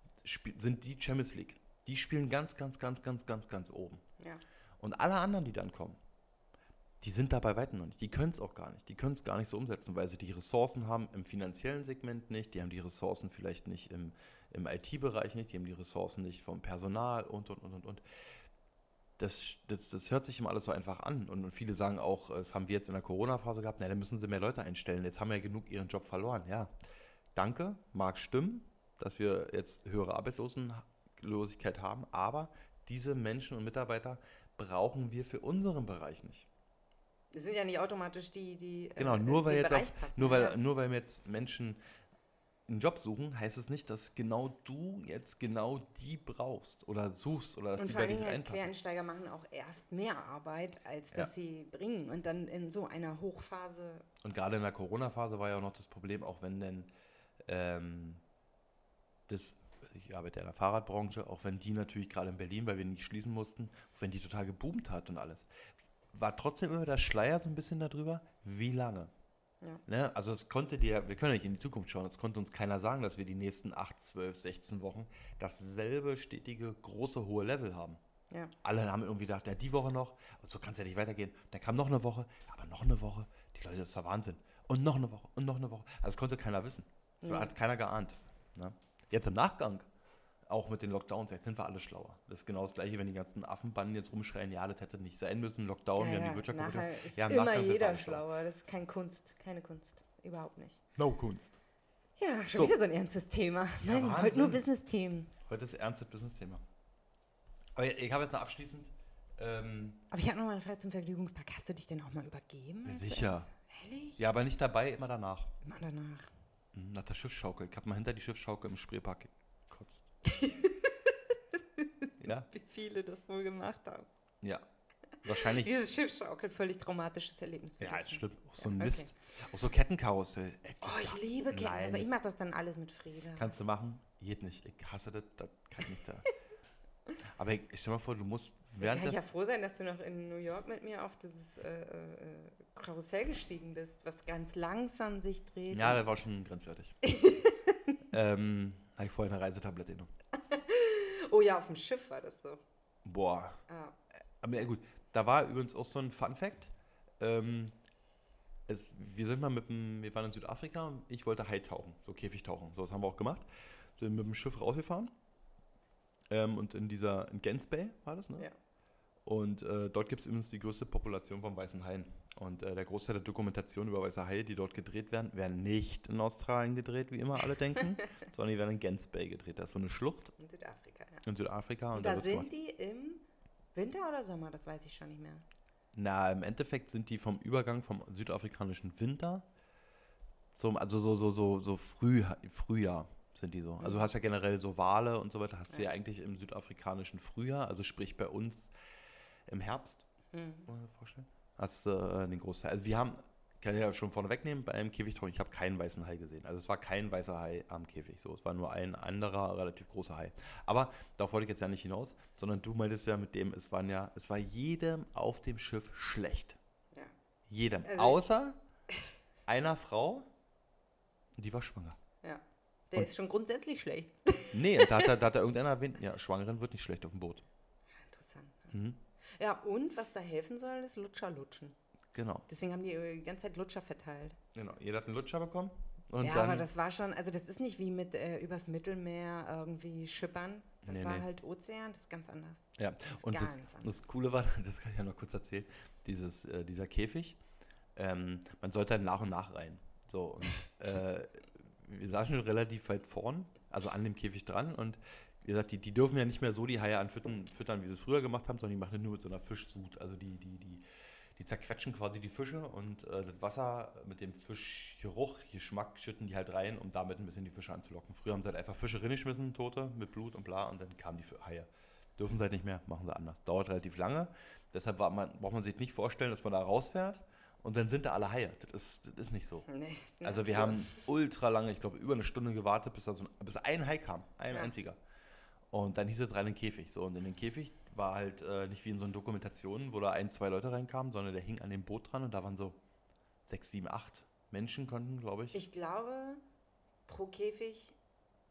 [SPEAKER 1] sind die Champions League. Die spielen ganz, ganz, ganz, ganz, ganz, ganz oben.
[SPEAKER 2] Ja.
[SPEAKER 1] Und alle anderen, die dann kommen, die sind da bei weitem noch nicht. Die können es auch gar nicht. Die können es gar nicht so umsetzen, weil sie die Ressourcen haben im finanziellen Segment nicht, die haben die Ressourcen vielleicht nicht im, im IT-Bereich nicht, die haben die Ressourcen nicht vom Personal und, und, und, und, und das, das, das hört sich immer alles so einfach an. Und, viele sagen auch, das haben wir jetzt in der Corona-Phase gehabt, na, dann müssen sie mehr Leute einstellen. Jetzt haben wir ja genug ihren Job verloren. Ja, danke, mag stimmen, dass wir jetzt höhere Arbeitslosigkeit haben, aber diese Menschen und Mitarbeiter brauchen wir für unseren Bereich nicht.
[SPEAKER 2] Das sind ja nicht automatisch die, die
[SPEAKER 1] genau, nur weil jetzt auf, nur weil nur weil jetzt Menschen einen Job suchen, heißt es nicht, dass genau du jetzt genau die brauchst oder suchst oder dass
[SPEAKER 2] Und
[SPEAKER 1] die
[SPEAKER 2] vor
[SPEAKER 1] bei dir
[SPEAKER 2] Dingen halt
[SPEAKER 1] reinpassen.
[SPEAKER 2] Quereinsteiger machen auch erst mehr Arbeit, als dass
[SPEAKER 1] Ja.
[SPEAKER 2] sie bringen. Und dann in so einer Hochphase.
[SPEAKER 1] Und gerade in der Corona-Phase war ja auch noch das Problem, auch wenn denn ähm, das, ich arbeite ja in der Fahrradbranche, auch wenn die natürlich gerade in Berlin, weil wir nicht schließen mussten, auch wenn die total geboomt hat und alles, war trotzdem immer der Schleier so ein bisschen darüber, wie lange.
[SPEAKER 2] Ja.
[SPEAKER 1] Ne? Also es konnte dir, wir können ja nicht in die Zukunft schauen, es konnte uns keiner sagen, dass wir die nächsten 8, 12, 16 Wochen dasselbe stetige, große, hohe Level haben.
[SPEAKER 2] Ja.
[SPEAKER 1] Alle haben irgendwie gedacht, ja, die Woche noch, und so kann es ja nicht weitergehen. Dann kam noch eine Woche, aber noch eine Woche, die Leute, das war Wahnsinn. Und noch eine Woche und noch eine Woche. Also das konnte keiner wissen. Das
[SPEAKER 2] Nee.
[SPEAKER 1] hat keiner geahnt. Ne? Jetzt im Nachgang, auch mit den Lockdowns, jetzt sind wir alle schlauer. Das ist genau das Gleiche, wenn die ganzen Affenbanden jetzt rumschreien, ja, das hätte nicht sein müssen, Lockdown, wir haben die Wirtschaft kaputt
[SPEAKER 2] nachher
[SPEAKER 1] gemacht.
[SPEAKER 2] ist
[SPEAKER 1] Ja, im
[SPEAKER 2] immer jeder
[SPEAKER 1] schlauer.
[SPEAKER 2] schlauer. Das ist kein Kunst, keine Kunst. Überhaupt nicht.
[SPEAKER 1] No Kunst.
[SPEAKER 2] Ja, schon
[SPEAKER 1] So.
[SPEAKER 2] wieder so ein ernstes Thema. Nein, heute nur Business-Themen.
[SPEAKER 1] Heute ist ernstes Business-Thema. Aber ich habe jetzt noch abschließend, ähm,
[SPEAKER 2] Aber ich habe noch mal eine Frage zum Vergnügungspark. Hast du dich denn auch mal übergeben? Also,
[SPEAKER 1] sicher.
[SPEAKER 2] Ehrlich?
[SPEAKER 1] Ja, aber nicht dabei, immer danach.
[SPEAKER 2] Immer danach.
[SPEAKER 1] Nach der Schiffsschaukel. Ich habe mal hinter die Schiffsschaukel im Spreepark gekotzt. <laughs> ja,
[SPEAKER 2] Wie viele das wohl gemacht haben.
[SPEAKER 1] ja. Wahrscheinlich.
[SPEAKER 2] Dieses Schiffschaukel, völlig traumatisches Erlebnis.
[SPEAKER 1] Ja, ist stimmt. Auch so ein
[SPEAKER 2] Okay.
[SPEAKER 1] Mist. Auch so Kettenkarussell. Ey,
[SPEAKER 2] Oh, ich liebe Ketten.
[SPEAKER 1] Nein.
[SPEAKER 2] Also ich mache das dann alles mit Frieda.
[SPEAKER 1] Kannst du machen? Geht nicht. Ich hasse das. Das kann ich nicht da. <laughs> Aber ich, stell mal vor, du musst während
[SPEAKER 2] kann ich ja froh sein, dass du noch in New York mit mir auf dieses äh, äh, Karussell gestiegen bist, was ganz langsam sich dreht.
[SPEAKER 1] Ja, das war schon grenzwertig. <laughs> ähm, habe ich vorher eine Reisetablette genommen. <laughs>
[SPEAKER 2] oh ja, auf dem Schiff war das so.
[SPEAKER 1] Boah.
[SPEAKER 2] Ah,
[SPEAKER 1] Aber ja, gut. Da war übrigens auch so ein Fun-Fact. Ähm, es, wir sind mal mit dem, wir waren in Südafrika und ich wollte Hai tauchen, so Käfigtauchen. So, das haben wir auch gemacht. Sind mit dem Schiff rausgefahren. Ähm, und in dieser, in Gens Bay war das, ne?
[SPEAKER 2] Ja.
[SPEAKER 1] Und äh, dort gibt es übrigens die größte Population von weißen Haien. Und äh, der Großteil der Dokumentation über weiße Haie, die dort gedreht werden, werden nicht in Australien gedreht, wie immer alle denken, <laughs> sondern die werden in Gens Bay gedreht. Das ist so eine Schlucht
[SPEAKER 2] in Südafrika, ja.
[SPEAKER 1] in Südafrika.
[SPEAKER 2] Und,
[SPEAKER 1] Und,
[SPEAKER 2] da
[SPEAKER 1] wird's
[SPEAKER 2] sind die im Winter oder Sommer? Das weiß ich schon nicht mehr.
[SPEAKER 1] Na, im Endeffekt sind die vom Übergang vom südafrikanischen Winter zum, also so, so, so, so Früh, Frühjahr sind die so. Also du hast ja generell so Wale und so weiter, hast du ja
[SPEAKER 2] Ja.
[SPEAKER 1] eigentlich im südafrikanischen Frühjahr, also sprich bei uns im Herbst,
[SPEAKER 2] Hm.
[SPEAKER 1] sich vorstellen, hast du äh, den Großteil. Also wir haben, kann ich ja schon vorne wegnehmen, bei einem Käfigtauchen, ich habe keinen weißen Hai gesehen. Also es war kein weißer Hai am Käfig, so, es war nur ein anderer, relativ großer Hai. Aber darauf wollte ich jetzt ja nicht hinaus, sondern du meintest ja mit dem, es waren ja, es war jedem auf dem Schiff schlecht.
[SPEAKER 2] Ja.
[SPEAKER 1] Jedem.
[SPEAKER 2] Also-
[SPEAKER 1] Außer einer Frau, die war schwanger.
[SPEAKER 2] ja. Der
[SPEAKER 1] Und-
[SPEAKER 2] ist schon grundsätzlich schlecht.
[SPEAKER 1] Nee, da hat, er- da hat da irgendeiner erwähnt, ja, Schwangeren wird nicht schlecht auf dem Boot.
[SPEAKER 2] Interessant.
[SPEAKER 1] Mhm.
[SPEAKER 2] Ja, und was da helfen soll, ist Lutscher lutschen.
[SPEAKER 1] Genau,
[SPEAKER 2] Deswegen haben die äh, die ganze Zeit Lutscher verteilt.
[SPEAKER 1] genau. Jeder hat einen Lutscher bekommen. Und
[SPEAKER 2] ja,
[SPEAKER 1] dann,
[SPEAKER 2] aber das war schon, also das ist nicht wie mit äh, übers Mittelmeer irgendwie schippern. Das
[SPEAKER 1] Nee,
[SPEAKER 2] war
[SPEAKER 1] nee.
[SPEAKER 2] halt Ozean, das ist ganz anders.
[SPEAKER 1] Ja,
[SPEAKER 2] ist
[SPEAKER 1] und das, das Coole war, <laughs> das kann ich ja noch kurz erzählen, dieses, äh, dieser Käfig, ähm, man sollte dann nach und nach rein. So, und <laughs> äh, wir saßen schon relativ weit vorn, also an dem Käfig dran und wie gesagt, die, die dürfen ja nicht mehr so die Haie anfüttern, füttern, wie sie es früher gemacht haben, sondern die machen das nur mit so einer Fischsud. Also die, die, die, die zerquetschen quasi die Fische und äh, das Wasser mit dem Fischgeruch, Geschmack schütten die halt rein, um damit ein bisschen die Fische anzulocken. Früher haben sie halt einfach Fische reingeschmissen, Tote, mit Blut und bla, und dann kamen die Haie. Dürfen sie halt nicht mehr, machen sie anders. Dauert relativ lange. Deshalb man, braucht man sich nicht vorstellen, dass man da rausfährt und dann sind da alle Haie. Das ist, das ist nicht so.
[SPEAKER 2] Nee, ist
[SPEAKER 1] Also wir
[SPEAKER 2] Natur.
[SPEAKER 1] haben ultra lange, ich glaube über eine Stunde gewartet, bis, da so ein, bis ein Hai kam. Ein
[SPEAKER 2] Ja.
[SPEAKER 1] einziger. Und dann hieß es rein in den Käfig. So, und in den Käfig war halt äh, nicht wie in so einer Dokumentation, wo da ein, zwei Leute reinkamen, sondern der hing an dem Boot dran und da waren so sechs, sieben, acht Menschen konnten, glaube ich.
[SPEAKER 2] Ich glaube, pro Käfig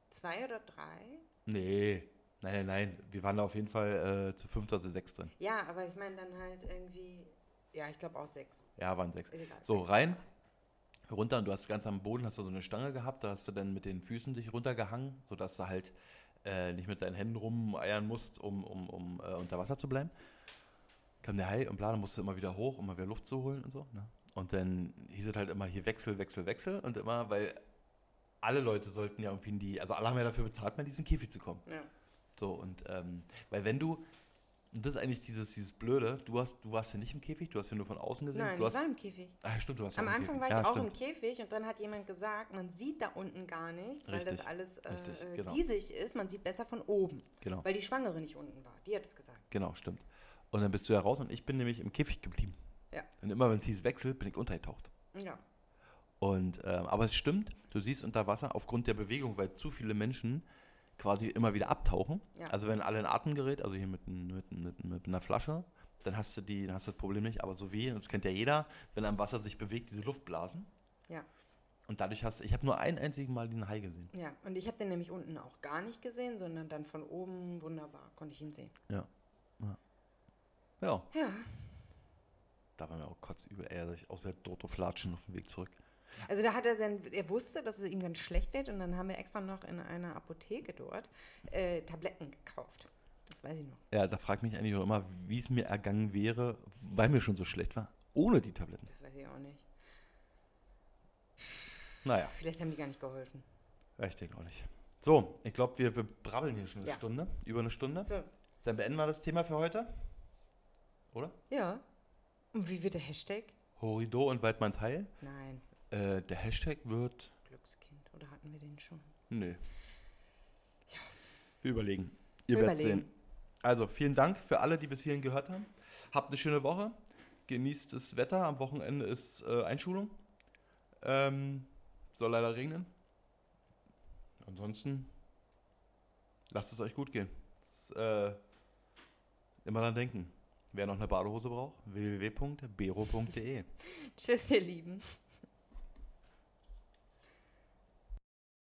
[SPEAKER 2] zwei oder drei.
[SPEAKER 1] Nee, nein, nein, nein. Wir waren da auf jeden Fall äh, zu fünf oder zu sechs drin.
[SPEAKER 2] Ja, aber ich meine dann halt irgendwie, ja, ich glaube auch sechs.
[SPEAKER 1] Ja, waren sechs.
[SPEAKER 2] Egal.
[SPEAKER 1] So,
[SPEAKER 2] Sechs.
[SPEAKER 1] rein, runter und du hast ganz am Boden hast du so eine Stange gehabt, da hast du dann mit den Füßen dich runtergehangen, sodass du halt äh, nicht mit deinen Händen rumeiern musst, um, um, um äh, unter Wasser zu bleiben. Kam der Hai und bla, dann musst du immer wieder hoch, um mal wieder Luft zu holen und so. Ne? Und dann hieß es halt immer hier Wechsel, Wechsel, Wechsel und immer, weil alle Leute sollten ja irgendwie in die, also alle haben ja dafür bezahlt, mal in diesen Käfig zu kommen.
[SPEAKER 2] Ja.
[SPEAKER 1] So, und ähm, weil wenn du, Und das ist eigentlich dieses, dieses Blöde. Du, hast, du warst ja nicht im Käfig, du hast ja nur von außen gesehen.
[SPEAKER 2] Nein,
[SPEAKER 1] du
[SPEAKER 2] ich
[SPEAKER 1] hast,
[SPEAKER 2] war im Käfig.
[SPEAKER 1] ah, stimmt, du warst
[SPEAKER 2] Am
[SPEAKER 1] ja im
[SPEAKER 2] Anfang
[SPEAKER 1] Käfig.
[SPEAKER 2] war ich
[SPEAKER 1] ja,
[SPEAKER 2] auch im
[SPEAKER 1] stimmt.
[SPEAKER 2] Käfig und dann hat jemand gesagt, man sieht da unten gar nichts, weil
[SPEAKER 1] Richtig,
[SPEAKER 2] das alles äh,
[SPEAKER 1] richtig,
[SPEAKER 2] äh,
[SPEAKER 1] genau.
[SPEAKER 2] diesig ist. Man sieht besser von oben,
[SPEAKER 1] Genau,
[SPEAKER 2] weil die Schwangere nicht unten war. Die hat es gesagt.
[SPEAKER 1] genau, stimmt. Und dann bist du ja raus und ich bin nämlich im Käfig geblieben.
[SPEAKER 2] Ja.
[SPEAKER 1] Und immer wenn es hieß Wechsel, bin ich untergetaucht.
[SPEAKER 2] Ja.
[SPEAKER 1] Und, ähm, aber es stimmt, du siehst unter Wasser aufgrund der Bewegung, weil zu viele Menschen quasi immer wieder abtauchen.
[SPEAKER 2] Ja.
[SPEAKER 1] Also wenn alle ein Atemgerät, also hier mit, mit, mit, mit einer Flasche, dann hast du die, dann hast du das Problem nicht. Aber so wie, das kennt ja jeder, wenn am Wasser sich bewegt, diese Luftblasen.
[SPEAKER 2] Ja.
[SPEAKER 1] Und dadurch hast du, ich habe nur ein einzigen Mal diesen Hai gesehen.
[SPEAKER 2] Ja, und ich habe den nämlich unten auch gar nicht gesehen, sondern dann von oben wunderbar konnte ich ihn sehen.
[SPEAKER 1] Ja. Ja. Ja,
[SPEAKER 2] Ja,
[SPEAKER 1] da war mir auch kurz über, er sich aus der Doto flatschen auf dem Weg zurück.
[SPEAKER 2] Also da hat er dann, er wusste, dass es ihm ganz schlecht wird und dann haben wir extra noch in einer Apotheke dort äh, Tabletten gekauft. Das weiß ich noch.
[SPEAKER 1] Ja, da fragt mich eigentlich auch immer, wie es mir ergangen wäre, weil mir schon so schlecht war, ohne die Tabletten.
[SPEAKER 2] Das weiß ich auch nicht.
[SPEAKER 1] Naja.
[SPEAKER 2] Vielleicht haben die gar nicht geholfen.
[SPEAKER 1] Ja, ich denke auch nicht. So, ich glaube, wir brabbeln hier schon eine
[SPEAKER 2] Ja.
[SPEAKER 1] Stunde, über eine Stunde.
[SPEAKER 2] So,
[SPEAKER 1] Dann beenden wir das Thema für heute. Oder?
[SPEAKER 2] ja. Und wie wird der Hashtag?
[SPEAKER 1] Horido und Waldmanns Heil.
[SPEAKER 2] Nein,
[SPEAKER 1] Äh, der Hashtag wird.
[SPEAKER 2] Glückskind. Oder hatten wir den schon?
[SPEAKER 1] Nö.
[SPEAKER 2] Ja.
[SPEAKER 1] Wir überlegen. Ihr werdet sehen. Also, vielen Dank für alle, die bis hierhin gehört haben. Habt eine schöne Woche. Genießt das Wetter. Am Wochenende ist äh, Einschulung. Ähm, soll leider regnen. Ansonsten lasst es euch gut gehen. Das, äh, immer dran denken. Wer noch eine Badehose braucht, www.bero.de. <laughs>
[SPEAKER 2] Tschüss, ihr Lieben.